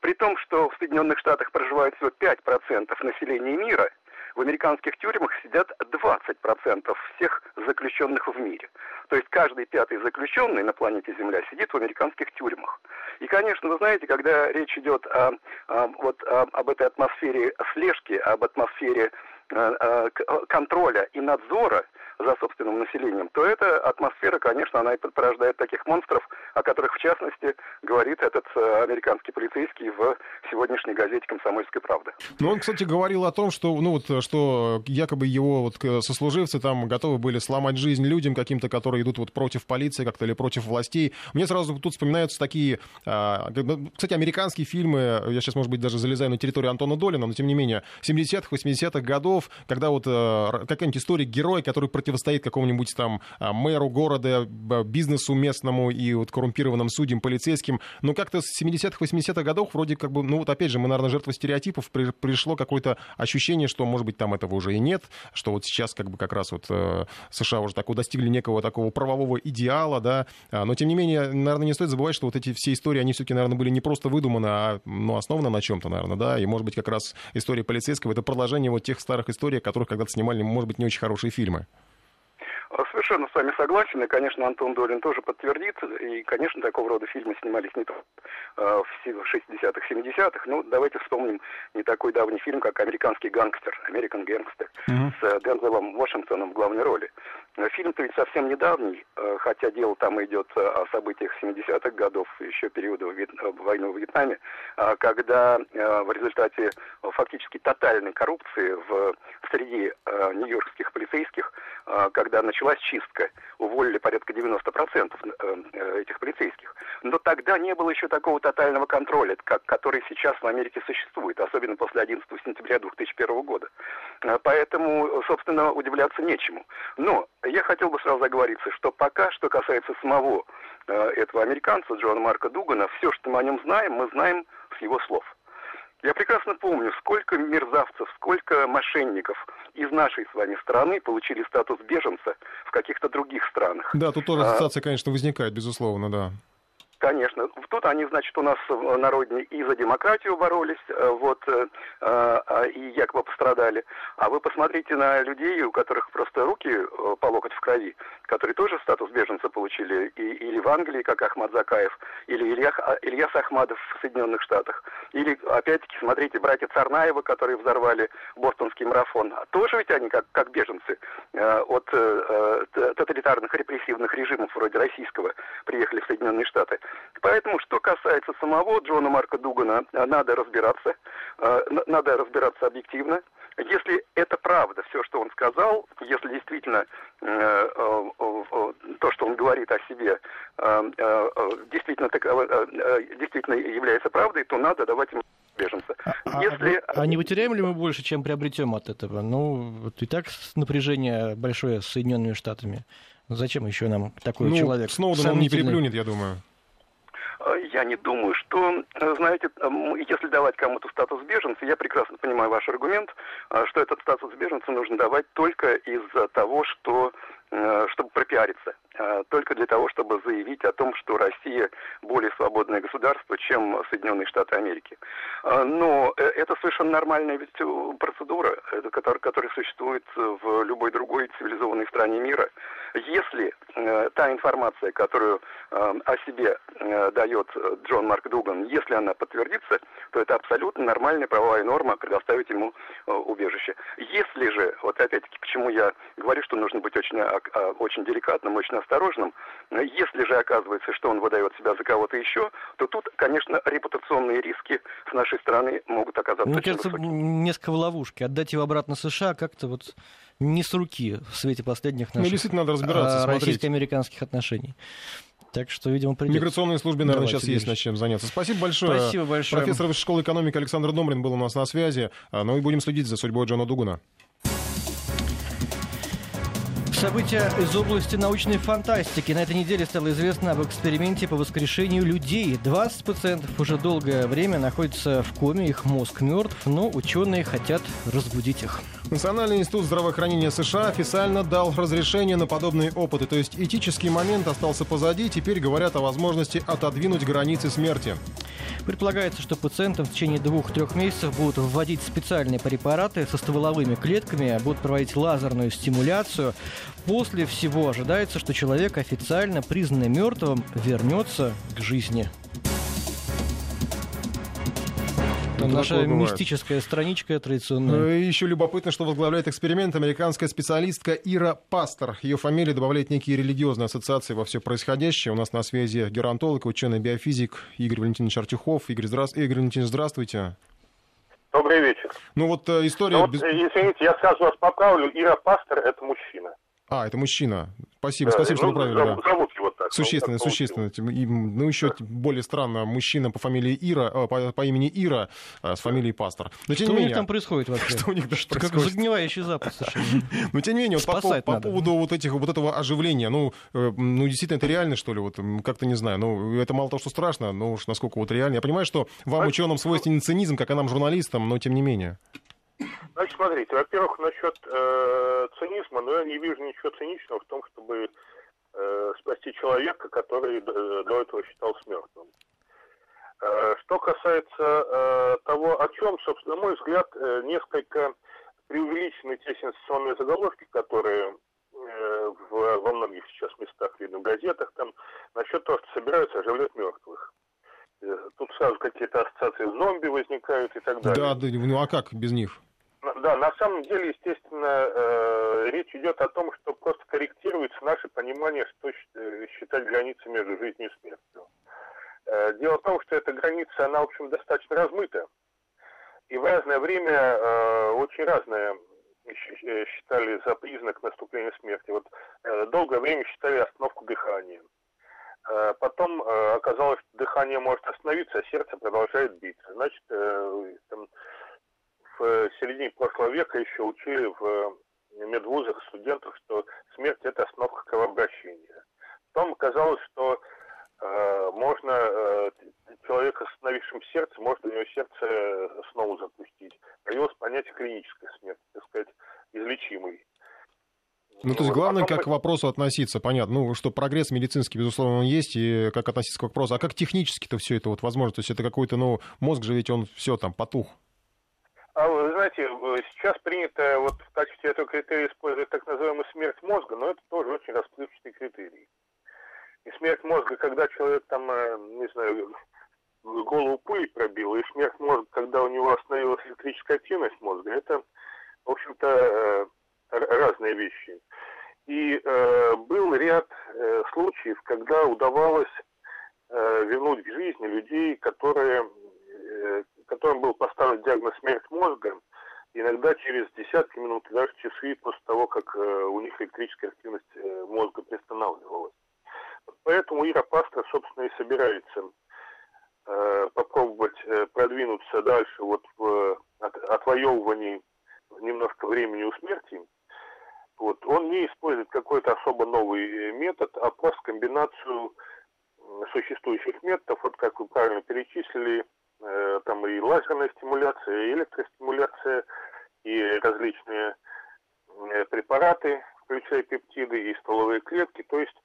При том, что в Соединенных Штатах проживает всего 5% населения мира, в американских тюрьмах сидят 20% всех заключенных в мире. То есть каждый пятый заключенный на планете Земля сидит в американских тюрьмах. И, конечно, вы знаете, когда речь идет о, о, вот, о, об этой атмосфере слежки, об атмосфере э, э, контроля и надзора, за собственным населением, то эта атмосфера, конечно, она и порождает таких монстров, о которых, в частности, говорит этот э, американский полицейский в сегодняшней газете «Комсомольская правда». Ну, он, кстати, говорил о том, что, ну, вот, что якобы его вот сослуживцы там готовы были сломать жизнь людям каким-то, которые идут вот против полиции как-то или против властей. Мне сразу тут вспоминаются такие, а, кстати, американские фильмы, я сейчас, может быть, даже залезаю на территорию Антона Долина, но, тем не менее, 70-х, 80-х годов, когда вот э, какая-нибудь история герой, который против противостоит какому-нибудь там а, мэру города, бизнесу местному и вот коррумпированным судьям, полицейским. Но как-то с 70-х, 80-х годов вроде как бы, ну вот опять же, мы, наверное, жертвы стереотипов, при, пришло какое-то ощущение, что, может быть, там этого уже и нет, что вот сейчас как бы как раз вот э, США уже такого достигли некого такого правового идеала, да, а, но тем не менее, наверное, не стоит забывать, что вот эти все истории, они все-таки, наверное, были не просто выдуманы, а ну, основаны на чем-то, наверное, да, и, может быть, как раз история полицейского — это продолжение вот тех старых историй, о которых когда-то снимали, может быть, не очень хорошие фильмы. Совершенно с вами согласен, и, конечно, Антон Долин тоже подтвердит, и, конечно, такого рода фильмы снимались не только э, в 60-х, 70-х, ну, давайте вспомним не такой давний фильм, как «Американский гангстер», «American Gangster», mm-hmm. с Дензелом Вашингтоном в главной роли. Фильм-то ведь совсем недавний, э, хотя дело там идет о событиях 70-х годов, еще периода войны в Вьетнаме, когда в результате фактически тотальной коррупции в среди нью-йоркских полицейских, когда началась чистка. Уволили порядка 90% э, э, этих полицейских. Но тогда не было еще такого тотального контроля, как, который сейчас в Америке существует, особенно после 11 сентября 2001 года. Э, поэтому, собственно, удивляться нечему. Но я хотел бы сразу заговориться, что пока, что касается самого этого американца, Джона Марка Дугана, все, что мы о нем знаем, мы знаем с его слов. Я прекрасно помню, сколько мерзавцев, сколько мошенников из нашей с вами страны получили статус беженца в каких-то других странах. Да, тут тоже а, ассоциация, конечно, возникает, безусловно, да. Конечно. Тут они, значит, у нас на родине и за демократию боролись, вот, и якобы пострадали. А вы посмотрите на людей, у которых просто руки по локоть в крови, которые тоже статус беженца получили, и, или в Англии, как Ахмад Закаев, или Илья, Ильяс Ахмадов в Соединенных Штатах, или, опять-таки, смотрите, братья Царнаева, которые взорвали бостонский марафон, тоже ведь они как, как беженцы э, от э, э, тоталитарных репрессивных режимов вроде российского приехали в Соединенные Штаты. Поэтому, что касается самого Джона Марка Дугана, надо разбираться, э, надо разбираться объективно. Если это правда, все, что он сказал, если действительно э, э, э, то, что он говорит о себе, э, э, действительно, так, э, действительно является правдой, то надо давать ему беженца. А, а если... а, а не потеряем ли мы больше, чем приобретем от этого? Ну, вот и так напряжение большое с Соединенными Штатами. Зачем еще нам такой ну, человек? Сноуден он не переплюнет, я думаю. Э, я не думаю, что, э, знаете, если давать кому-то статус беженца, я прекрасно понимаю ваш аргумент, э, что этот статус беженца нужно давать только из-за того, что чтобы пропиариться, только для того, чтобы заявить о том, что Россия более свободное государство, чем Соединенные Штаты Америки. Но это совершенно нормальная ведь процедура, которая, которая существует в любой другой цивилизованной стране мира. Если та информация, которую о себе дает э, Джон Марк Дуган, если она подтвердится, то это абсолютно нормальная правовая норма предоставить ему э, убежище. Если же, вот опять-таки, почему я говорю, что нужно быть очень, а, а, очень деликатным, очень осторожным, если же оказывается, что он выдает себя за кого-то еще, то тут, конечно, репутационные риски с нашей стороны могут оказаться Мне кажется, высокими. несколько в ловушке. Отдать его обратно США как-то вот не с руки в свете последних ну, наших ну, действительно надо разбираться, а, российско-американских отношений. Так что, видимо, придется. Миграционной службе, наверное, сейчас есть над чем заняться. Спасибо большое. Спасибо большое. Профессор Высшей школы экономики Александр Домрин был у нас на связи. А, ну и будем следить за судьбой Джона Дугуна. События из области научной фантастики. На этой неделе стало известно об эксперименте по воскрешению людей. 20 пациентов уже долгое время находятся в коме, их мозг мертв, но ученые хотят разбудить их. Национальный институт здравоохранения США официально дал разрешение на подобные опыты, то есть этический момент остался позади, теперь говорят о возможности отодвинуть границы смерти. Предполагается, что пациентам в течение двух-трех месяцев будут вводить специальные препараты со стволовыми клетками, будут проводить лазерную стимуляцию. После всего ожидается, что человек, официально признанный мертвым, вернется к жизни. Это наша мистическая страничка традиционная. Ну, еще любопытно, что возглавляет эксперимент американская специалистка Ира Пастор. Ее фамилия добавляет некие религиозные ассоциации во все происходящее. У нас на связи геронтолог, ученый биофизик Игорь Валентинович Артюхов. Игорь, здра... Игорь Валентинович, здравствуйте. Добрый вечер. Ну вот э, история... Ну, вот, без... Извините, я сразу вас поправлю. Ира Пастор — это мужчина. А, это мужчина. Спасибо, да, спасибо, что ну, вы правильно. Зовут, да. зовут его так. Существенно, ну, существенно. И, ну, еще да. более странно, мужчина по фамилии Ира, э, по, по имени Ира, э, с фамилией Пастор. Но, что менее, у них там происходит вообще? Что у них что, происходит? Как загнивающий запад совершенно. Но, тем не менее, вот по, по поводу вот, этих, вот этого оживления, ну, э, ну, действительно, это реально, что ли? Вот как-то не знаю. Ну, это мало того, что страшно, но уж насколько вот реально. Я понимаю, что вам, ученым, свойственен цинизм, как и нам, журналистам, но тем не менее. Значит, смотрите, во-первых, насчет э, цинизма, но я не вижу ничего циничного в том, чтобы э, спасти человека, который э, до этого считался мертвым. Э, что касается э, того, о чем, собственно, на мой взгляд, э, несколько преувеличены те сенсационные заголовки, которые э, в, во многих сейчас местах видно в газетах, там, насчет того, что собираются оживлять мертвых. Э, тут сразу какие-то ассоциации зомби возникают и так далее. Да, да, ну а как без них? Да, на самом деле, естественно, э, речь идет о том, что просто корректируется наше понимание, что э, считать границей между жизнью и смертью. Э, дело в том, что эта граница, она, в общем, достаточно размыта. И в разное время очень разное считали за признак наступления смерти. Вот долгое время считали остановку дыхания. Потом оказалось, что дыхание может остановиться, а сердце продолжает биться. Значит, там, в середине прошлого века еще учили в медвузах студентов, что смерть – это остановка кровообращения. Потом оказалось, что э, можно э, человека с остановившим сердце, может у него сердце снова запустить. Появилось понятие клинической смерти, так сказать, излечимой. Ну, то есть главное, как к вопросу относиться, понятно. Ну, что прогресс медицинский, безусловно, он есть, и как относиться к вопросу. А как технически-то все это вот возможно? То есть это какой-то, ну, мозг же ведь он все там потух. А вы знаете, сейчас принято вот в качестве этого критерия использовать так называемую смерть мозга, но это тоже очень расплывчатый критерий. И смерть мозга, когда человек там, э, не знаю, голову пулей пробил, и смерть мозга, когда у него остановилась электрическая активность мозга, это, в общем-то, э, разные вещи. И э, был ряд э, случаев, когда удавалось э, вернуть к жизни людей, которые, э, которым был поставлен диагноз смерть мозга, иногда через десятки минут, даже часы после того, как э, у них электрическая активность э, мозга приостанавливалась. Поэтому Ира Пастор, собственно, и собирается э, попробовать продвинуться дальше вот в от, отвоевывании немножко времени у смерти. Вот. Он не использует какой-то особо новый метод, а просто комбинацию существующих методов, вот как вы правильно перечислили, э, там и лазерная стимуляция, и электростимуляция, и различные э, препараты, включая пептиды и стволовые клетки. То есть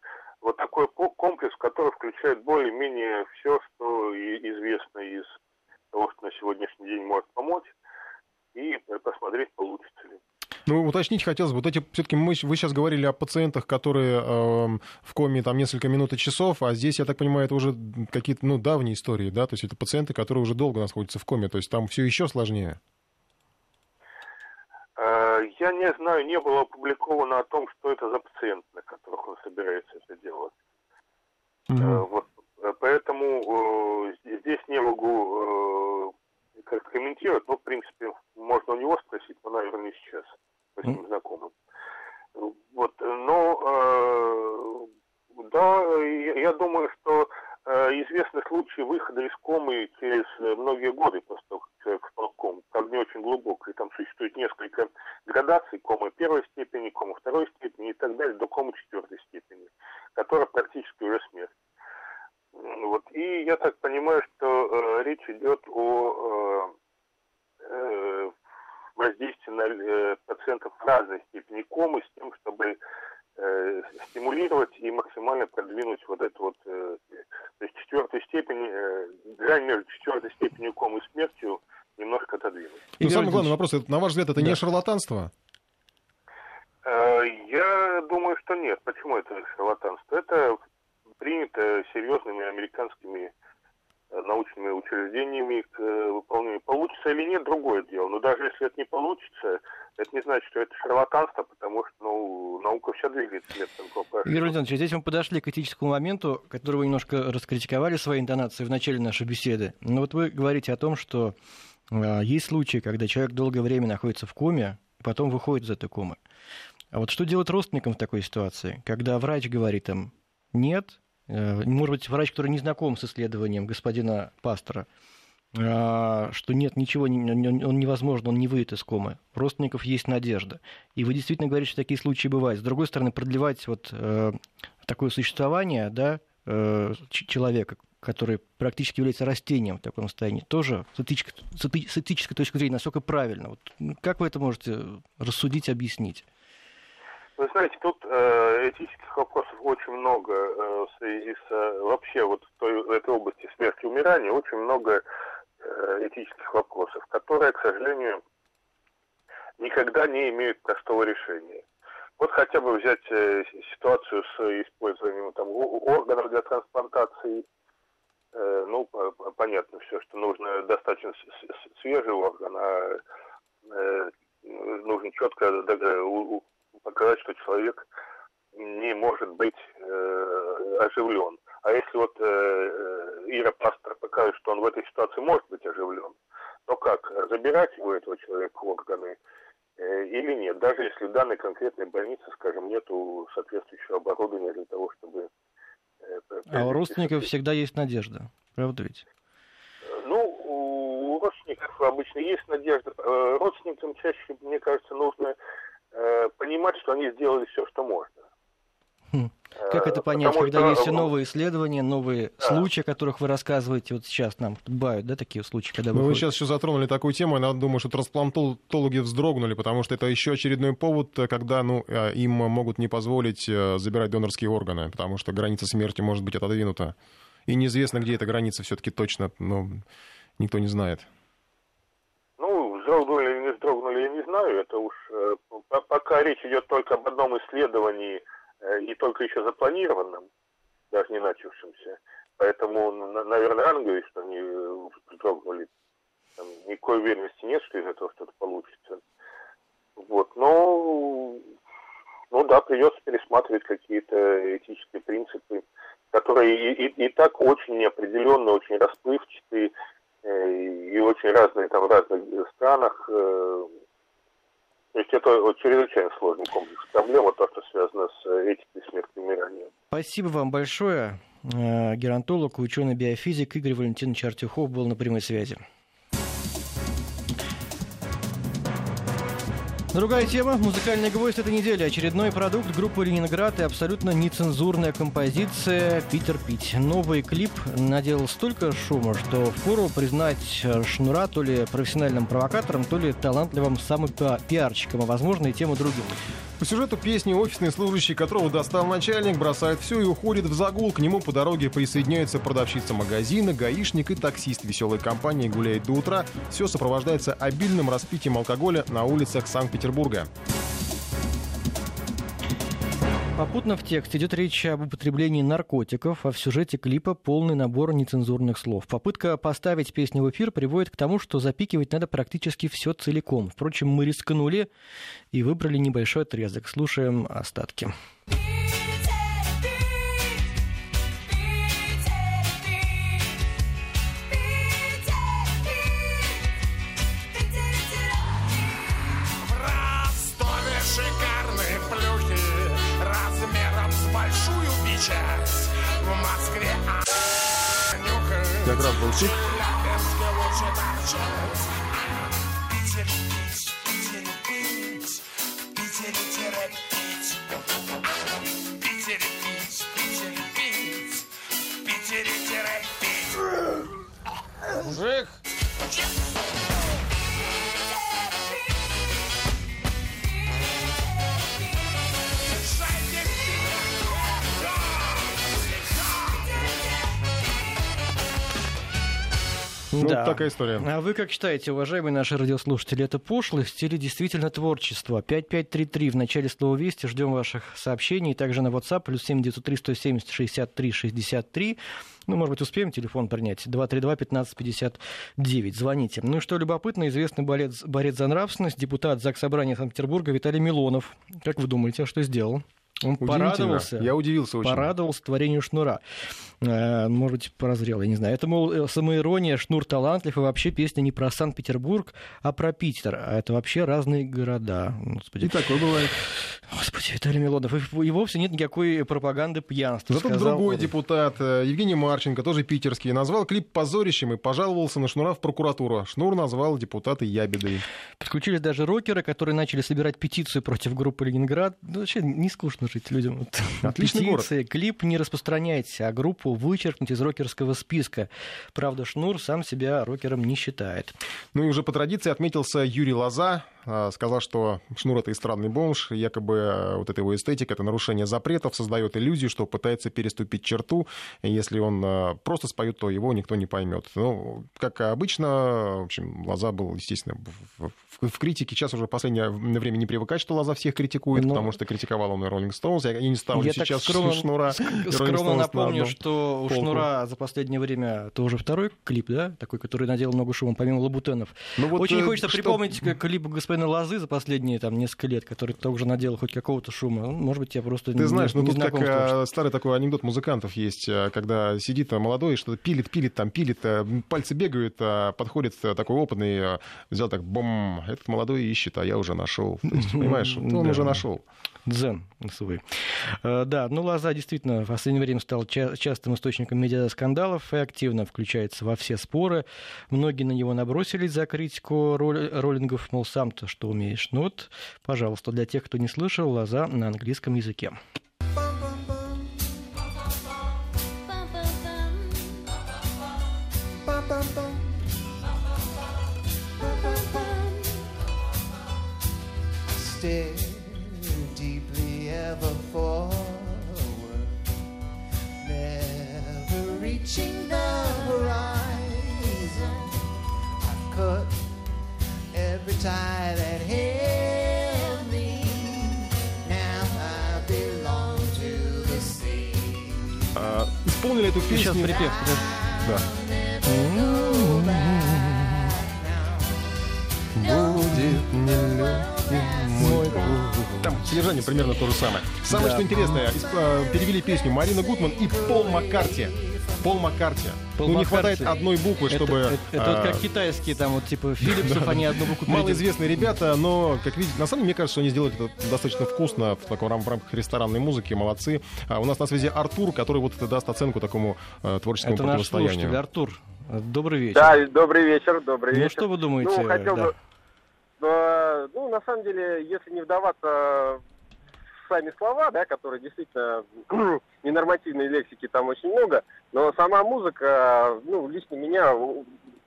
вот такой комплекс, который включает более-менее все, что известно из того, что на сегодняшний день может помочь, и посмотреть, получится ли. Ну, уточнить хотелось бы, вот эти, все-таки мы, вы сейчас говорили о пациентах, которые э, в коме там несколько минут и часов, а здесь, я так понимаю, это уже какие-то, ну, давние истории, да, то есть это пациенты, которые уже долго находятся в коме, то есть там все еще сложнее. Э, я не знаю, не было опубликовано о том, что это за пациенты, на которых он собирается это делать. Угу. Вот, э, поэтому здесь не могу как комментировать, но, в принципе, можно у него спросить, но, наверное, не сейчас, с ним mm. знакомым. Вот, но, э, да, я, думаю, что э, известны случаи выхода из комы через многие годы после того, как человек впал в кому. Правда, не очень глубокий. Там существует несколько градаций комы первой степени, комы второй степени и так далее, до комы четвертой степени, которая практически уже смерть. Вот. И я так понимаю, что э, речь идет о э, э, воздействии на э, пациентов разной степени комы с тем, чтобы э, стимулировать и максимально продвинуть вот эту вот, э, то есть четвертой степени, э, грань между четвертой степенью комы и смертью немножко отодвинуть. И самый главный вопрос, на ваш взгляд, это да. не шарлатанство? Э, я думаю, что нет. Почему это шарлатанство? Это принято серьезными американскими э, научными учреждениями к э, выполнению. Получится или нет, другое дело. Но даже если это не получится, это не значит, что это шарлатанство, потому что ну, наука вся двигается методом Игорь Владимирович, здесь мы подошли к этическому моменту, который вы немножко раскритиковали своей интонацией в начале нашей беседы. Но вот вы говорите о том, что есть случаи, когда человек долгое время находится в коме, потом выходит из этой комы. А вот что делать родственникам в такой ситуации, когда врач говорит им, нет, Э, может быть, врач, который не знаком с исследованием господина Пастора, а, что нет, ничего, он невозможно, он не выйдет из комы. У родственников есть надежда. И вы действительно говорите, что такие случаи бывают. С другой стороны, продлевать вот э, такое существование да, э, человека, который практически является растением в таком состоянии, тоже с этической, с этической точки зрения, насколько правильно. Вот, как вы это можете рассудить, объяснить? Вы знаете, тут э, этических вопросов очень много э, в связи с э, вообще вот в, той, в этой области смерти и умирания, очень много э, этических вопросов, которые, к сожалению, никогда не имеют простого решения. Вот хотя бы взять э, ситуацию с использованием там, органов для трансплантации. Э, ну, понятно все, что нужно достаточно свежий орган, а э, нужно четко показать, что человек не может быть э, оживлен. А если вот Ира Пастор покажет, что он в этой ситуации может быть оживлен, то как? Забирать у этого человека органы или нет? Даже если в данной конкретной больнице, скажем, нету соответствующего оборудования для того, чтобы... А у родственников всегда есть надежда, правда ведь? Ну, у родственников обычно есть надежда. Э, родственникам чаще, мне кажется, нужно Э, понимать, что они сделали все, что можно. Хм. Как это понять, Потому когда что... есть все новые исследования, новые да. случаи, о которых вы рассказываете, вот сейчас нам бывают, да, такие случаи, когда ну, Вы сейчас еще затронули такую тему, я думаю, что трансплантологи вздрогнули, потому что это еще очередной повод, когда ну, э, им могут не позволить э, забирать донорские органы, потому что граница смерти может быть отодвинута. И неизвестно, где эта граница все-таки точно, но никто не знает. Ну, вздрогнули или не вздрогнули, я не знаю. Это уж э, пока речь идет только об одном исследовании э, и только еще запланированном, даже не начавшемся. Поэтому, наверное, рано что они э, вздрогнули. Там никакой уверенности нет, что из этого что-то получится. Вот, но, ну да, придется пересматривать какие-то этические принципы, которые и, и, и так очень неопределенно, очень расплывчатые, Э, и очень разные там в разных странах. Э, то есть это вот чрезвычайно сложный комплекс проблем, вот то, что связано с этикой смерти умирания. Спасибо вам большое. Э, геронтолог, ученый-биофизик Игорь Валентинович Артюхов был на прямой связи. Другая тема. Музыкальный гвоздь этой недели. Очередной продукт группы «Ленинград» и абсолютно нецензурная композиция «Питер Пить». Новый клип наделал столько шума, что впору признать Шнура то ли профессиональным провокатором, то ли талантливым самым пиарщиком, а возможно и тем и другим. По сюжету песни офисный служащий, которого достал начальник, бросает все и уходит в загул. К нему по дороге присоединяется продавщица магазина, гаишник и таксист веселой компании гуляет до утра. Все сопровождается обильным распитием алкоголя на улицах Санкт-Петербурга. Попутно в тексте идет речь об употреблении наркотиков, а в сюжете клипа полный набор нецензурных слов. Попытка поставить песню в эфир приводит к тому, что запикивать надо практически все целиком. Впрочем, мы рискнули и выбрали небольшой отрезок. Слушаем остатки. Как раз был стих. Мужик! Ну, да. такая история. А вы как считаете, уважаемые наши радиослушатели, это пошлость или действительно творчество? 5533 в начале слова «Вести». Ждем ваших сообщений. Также на WhatsApp плюс 7903 170 63 63. Ну, может быть, успеем телефон принять. 232-1559. Звоните. Ну и что любопытно, известный борец, борец за нравственность, депутат ЗАГС Собрания Санкт-Петербурга Виталий Милонов. Как вы думаете, что сделал? Он порадовался. Я удивился очень. Порадовался творению Шнура. Э, может быть, прозрел, я не знаю. Это, мол, э, самоирония, Шнур талантлив, и вообще песня не про Санкт-Петербург, а про Питер. А это вообще разные города. Господи. И такое бывает. Господи, Виталий Милонов. И, и вовсе нет никакой пропаганды пьянства. Зато другой он. депутат, э, Евгений Марченко, тоже питерский, назвал клип позорищем и пожаловался на Шнура в прокуратуру. Шнур назвал депутата ябедой. Подключились даже рокеры, которые начали собирать петицию против группы «Ленинград». Ну, вообще не скучно жить людям. Отличный Петиции. город. Клип не распространяйте, а группу вычеркнуть из рокерского списка. Правда, Шнур сам себя рокером не считает. Ну и уже по традиции отметился Юрий Лоза, а, сказал, что Шнур это эстрадный бомж, якобы э, вот эта его эстетика, это нарушение запретов, создает иллюзию, что пытается переступить черту, и если он э, просто споет, то его никто не поймет. Ну, как обычно, в общем, Лоза был, естественно, в, в, в критике. Сейчас уже в последнее время не привыкать, что Лоза всех критикует, Но... Потому что критиковал он и Роллинг Стоунс. Я не ставлю я сейчас скромно, Шнура. Скромно напомню, на что у Шнура за последнее время это уже второй клип, да, такой, который надел много шума, помимо Лабутенов. Ну, вот, Очень э, хочется что... припомнить клип господина Лозы за последние там несколько лет, который тоже наделал хоть какого-то шума. Может быть, я просто Ты не, знаешь, ну тут как а, старый такой анекдот музыкантов есть, а, когда сидит молодой что-то пилит, пилит, там пилит, пальцы бегают, а подходит такой опытный, взял так, бом, этот молодой ищет, а я уже нашел. Понимаешь, он уже нашел дзен свой. Э, да, ну лоза действительно в последнее время стал ча- частым источником медиа-скандалов и активно включается во все споры. Многие на него набросились за критику роллингов, мол, сам-то что умеешь. Ну вот, пожалуйста, для тех, кто не слышал, лоза на английском языке. Stay. Every tie that held me. Now I belong to the sea. А, Исполнили эту Сейчас песню... припев. подожди. Да. Будет нелегким мой путь. Там содержание примерно то же самое. Самое, Да. что интересное, исп- э, перевели песню Марина Гутман и Пол Маккарти. Пол Маккарти. Пол ну, не хватает одной буквы, Это- чтобы... Это, это вот а, как китайские, там вот типа Филлипсов, они одну букву. Малоизвестные ребята, но, как видите, на самом деле, мне кажется, они сделали это достаточно вкусно в, таком, в рамках ресторанной музыки, молодцы. А у нас на связи Артур, который вот это даст оценку такому э, творческому Это наш слушатель, противостоянию. Артур. Добрый вечер. Да, добрый вечер, добрый ну вечер. что вы думаете? Ну, хотел да. бы... э, ну, на самом деле, если не вдаваться сами слова, да, которые действительно ненормативной лексики там очень много, но сама музыка, ну, лично меня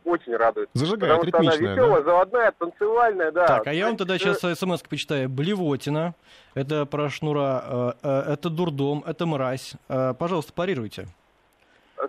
очень радует. Зажигает, Потому что она веселая, заводная, танцевальная, да. Так, а я вам тогда сейчас смс почитаю. Блевотина, это про шнура, э, э, это дурдом, это мразь. Э, Пожалуйста, парируйте.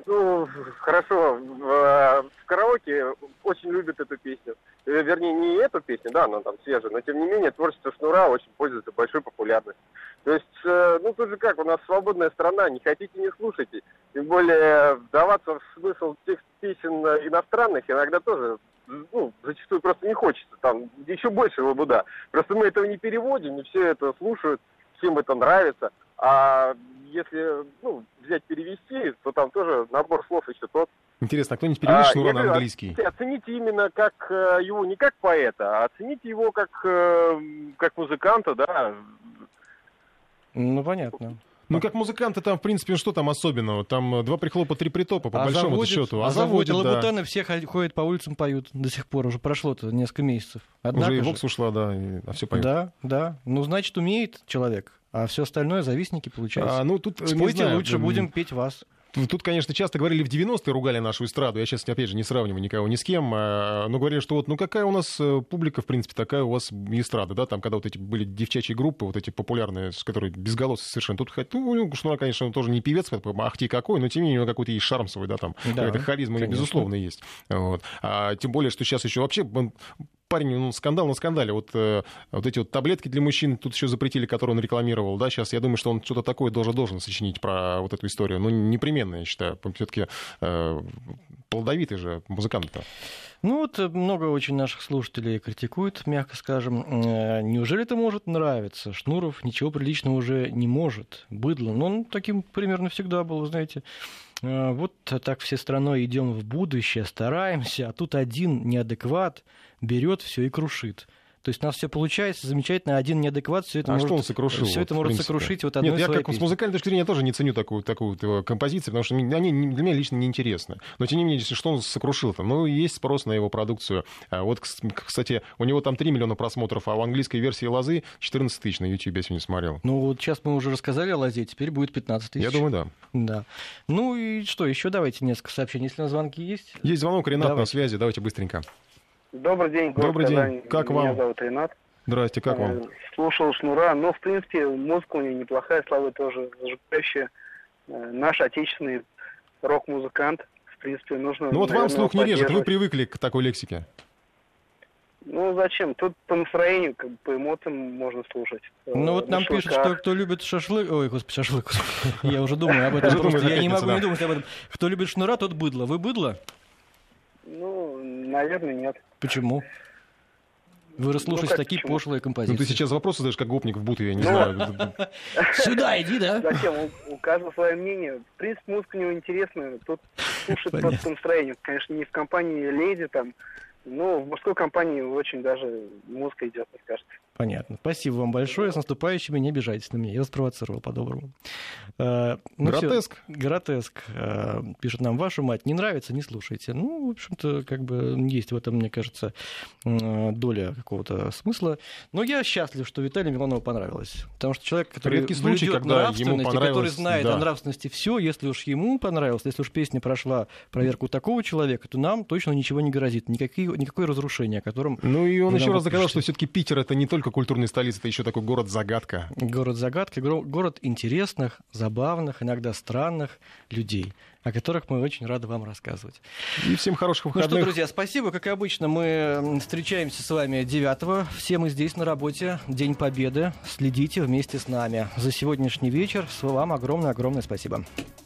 Ну, хорошо, в, э, в караоке очень любят эту песню. Э, Вернее, не эту песню, да, она там свежая, но тем не менее творчество Шнура очень пользуется большой популярностью. То есть, э, ну тут же как, у нас свободная страна, не хотите, не слушайте. Тем более вдаваться в смысл тех песен иностранных иногда тоже, ну, зачастую просто не хочется, там еще больше лабуда. Просто мы этого не переводим, не все это слушают, всем это нравится. А если ну, взять перевести, то там тоже набор слов еще тот. Интересно, а кто-нибудь переведет А, Шнура на английский? оцените- Оцените именно как э, его не как поэта, а оцените его как, э, как музыканта, да. Ну, понятно. Ну, как музыканты там, в принципе, что там особенного? Там э, два прихлопа, три притопа, по а большому заводит, счету. а заводит. да. Лабутаны все хо- ходят по улицам, поют до сих пор. Уже прошло-то несколько месяцев. Однако Уже и же- Вокс ушла, да, и, а все понятно. Да, да. Ну, значит, умеет человек. А все остальное завистники, получается. А, ну, тут, э, Спойте знаю, лучше, будем петь вас. Тут, конечно, часто говорили в 90-е, ругали нашу эстраду. Я сейчас, опять же, не сравниваю никого ни с кем. а, Но говорили, что вот, ну какая у нас э, публика, в принципе, такая у вас эстрада, да? Там, когда вот эти были девчачьи группы, вот эти популярные, с которые безголосые совершенно. Тут, хоть, ну, Шнура, конечно, он тоже не певец, ахти какой, но тем не менее у него какой-то есть шарм свой, да, там. Да, Какая-то харизма, конечно. безусловно, есть. Вот. А тем более, что сейчас еще вообще парень, ну, скандал на скандале. Вот, э, вот эти вот таблетки для мужчин тут еще запретили, которые он рекламировал, да, сейчас я думаю, что он что-то такое должен, должен сочинить про вот эту историю. Ну, непременно, я считаю. Все-таки э, плодовитый же музыкант-то. Ну вот э, много очень наших слушателей критикуют, мягко скажем. Э, Неужели это может нравиться? Шнуров ничего приличного уже не может. Быдло. Ну, он таким примерно всегда был, знаете. Вот так все страной идем в будущее, стараемся, а тут один неадекват берет все и крушит. То есть у нас все получается замечательно, один неадекват все это а может, что он сокрушил? все вот, это в может принципе? сокрушить вот одной Нет, я как с песней. музыкальной точки зрения тоже не ценю такую, такую э, композицию, потому что они для меня лично неинтересны. Но тем не менее, что он сокрушил-то? Ну, есть спрос на его продукцию. А Вот, кс- кстати, у него там 3 миллиона просмотров, а у английской версии «Лозы» 14 тысяч на YouTube, я сегодня смотрел. Ну вот сейчас мы уже рассказали о лозе, теперь будет 15 тысяч. Я думаю, да. Да. Ну и что, еще давайте несколько сообщений, если на звонки есть. Есть звонок, Ренат на Давайте. связи, давайте быстренько. Добрый день, город Добрый день. Казань. Как Меня вам? зовут Ренат. Здрасте, как вам? Э, Слушал Шнура, но, в принципе, музыка у него неплохая, слава тоже зажигающая. Э, Наш отечественный рок-музыкант, в принципе, нужно... Ну вот вам слух не режет, вы привыкли к такой лексике. Ну, зачем? Тут по настроению, как бы, по эмоциям можно слушать. Э, Ну вот на нам пишут, что кто любит шашлык... Ой, господи, шашлык. Я уже думаю об этом. Я не могу не думать об этом. Кто любит шнура, тот быдло. Вы быдло? Ну, наверное, нет. Почему? Вы расслушаете как такие почему? пошлые Ну композиции. ты сейчас вопросы задаешь, как гопник в Бутове, я не Ну. знаю. Сюда иди, да? Зачем? У, каждого свое мнение. В принципе, музыка у него интересная. Тут слушать просто по настроению. Конечно, не в компании Леди там, Ну, в мужской компании очень даже музыка идет, мне кажется. Понятно. Спасибо вам большое. С наступающими. Не обижайтесь на меня. Я вас провоцировал по-доброму. Э, ну. Гротеск. Гротеск. Э, Пишет нам, вашу мать не нравится, не слушайте. Ну, в общем-то, как бы есть в этом, мне кажется, м, доля какого-то смысла. Но я счастлив, что Виталию Милонову понравилось. Потому что человек, который Редкий случай, когда ему нравственность, и который понравилось, знает да. о нравственности все, если уж ему понравилось, если уж песня прошла проверку такого человека, то нам точно ничего не грозит. Никакие, никакое разрушение, о котором Ну и он еще раз доказал, что все-таки Питер это не только культурная столица, это еще такой город-загадка. Город загадки, гро- город интересных, забавных, иногда странных людей, о которых мы очень рады вам рассказывать. И всем хороших Ну выходных. что, друзья, спасибо. Как обычно, мы встречаемся с вами 9 Все мы здесь на работе. День Победы. Следите вместе с нами. За сегодняшний вечер вам огромное-огромное спасибо.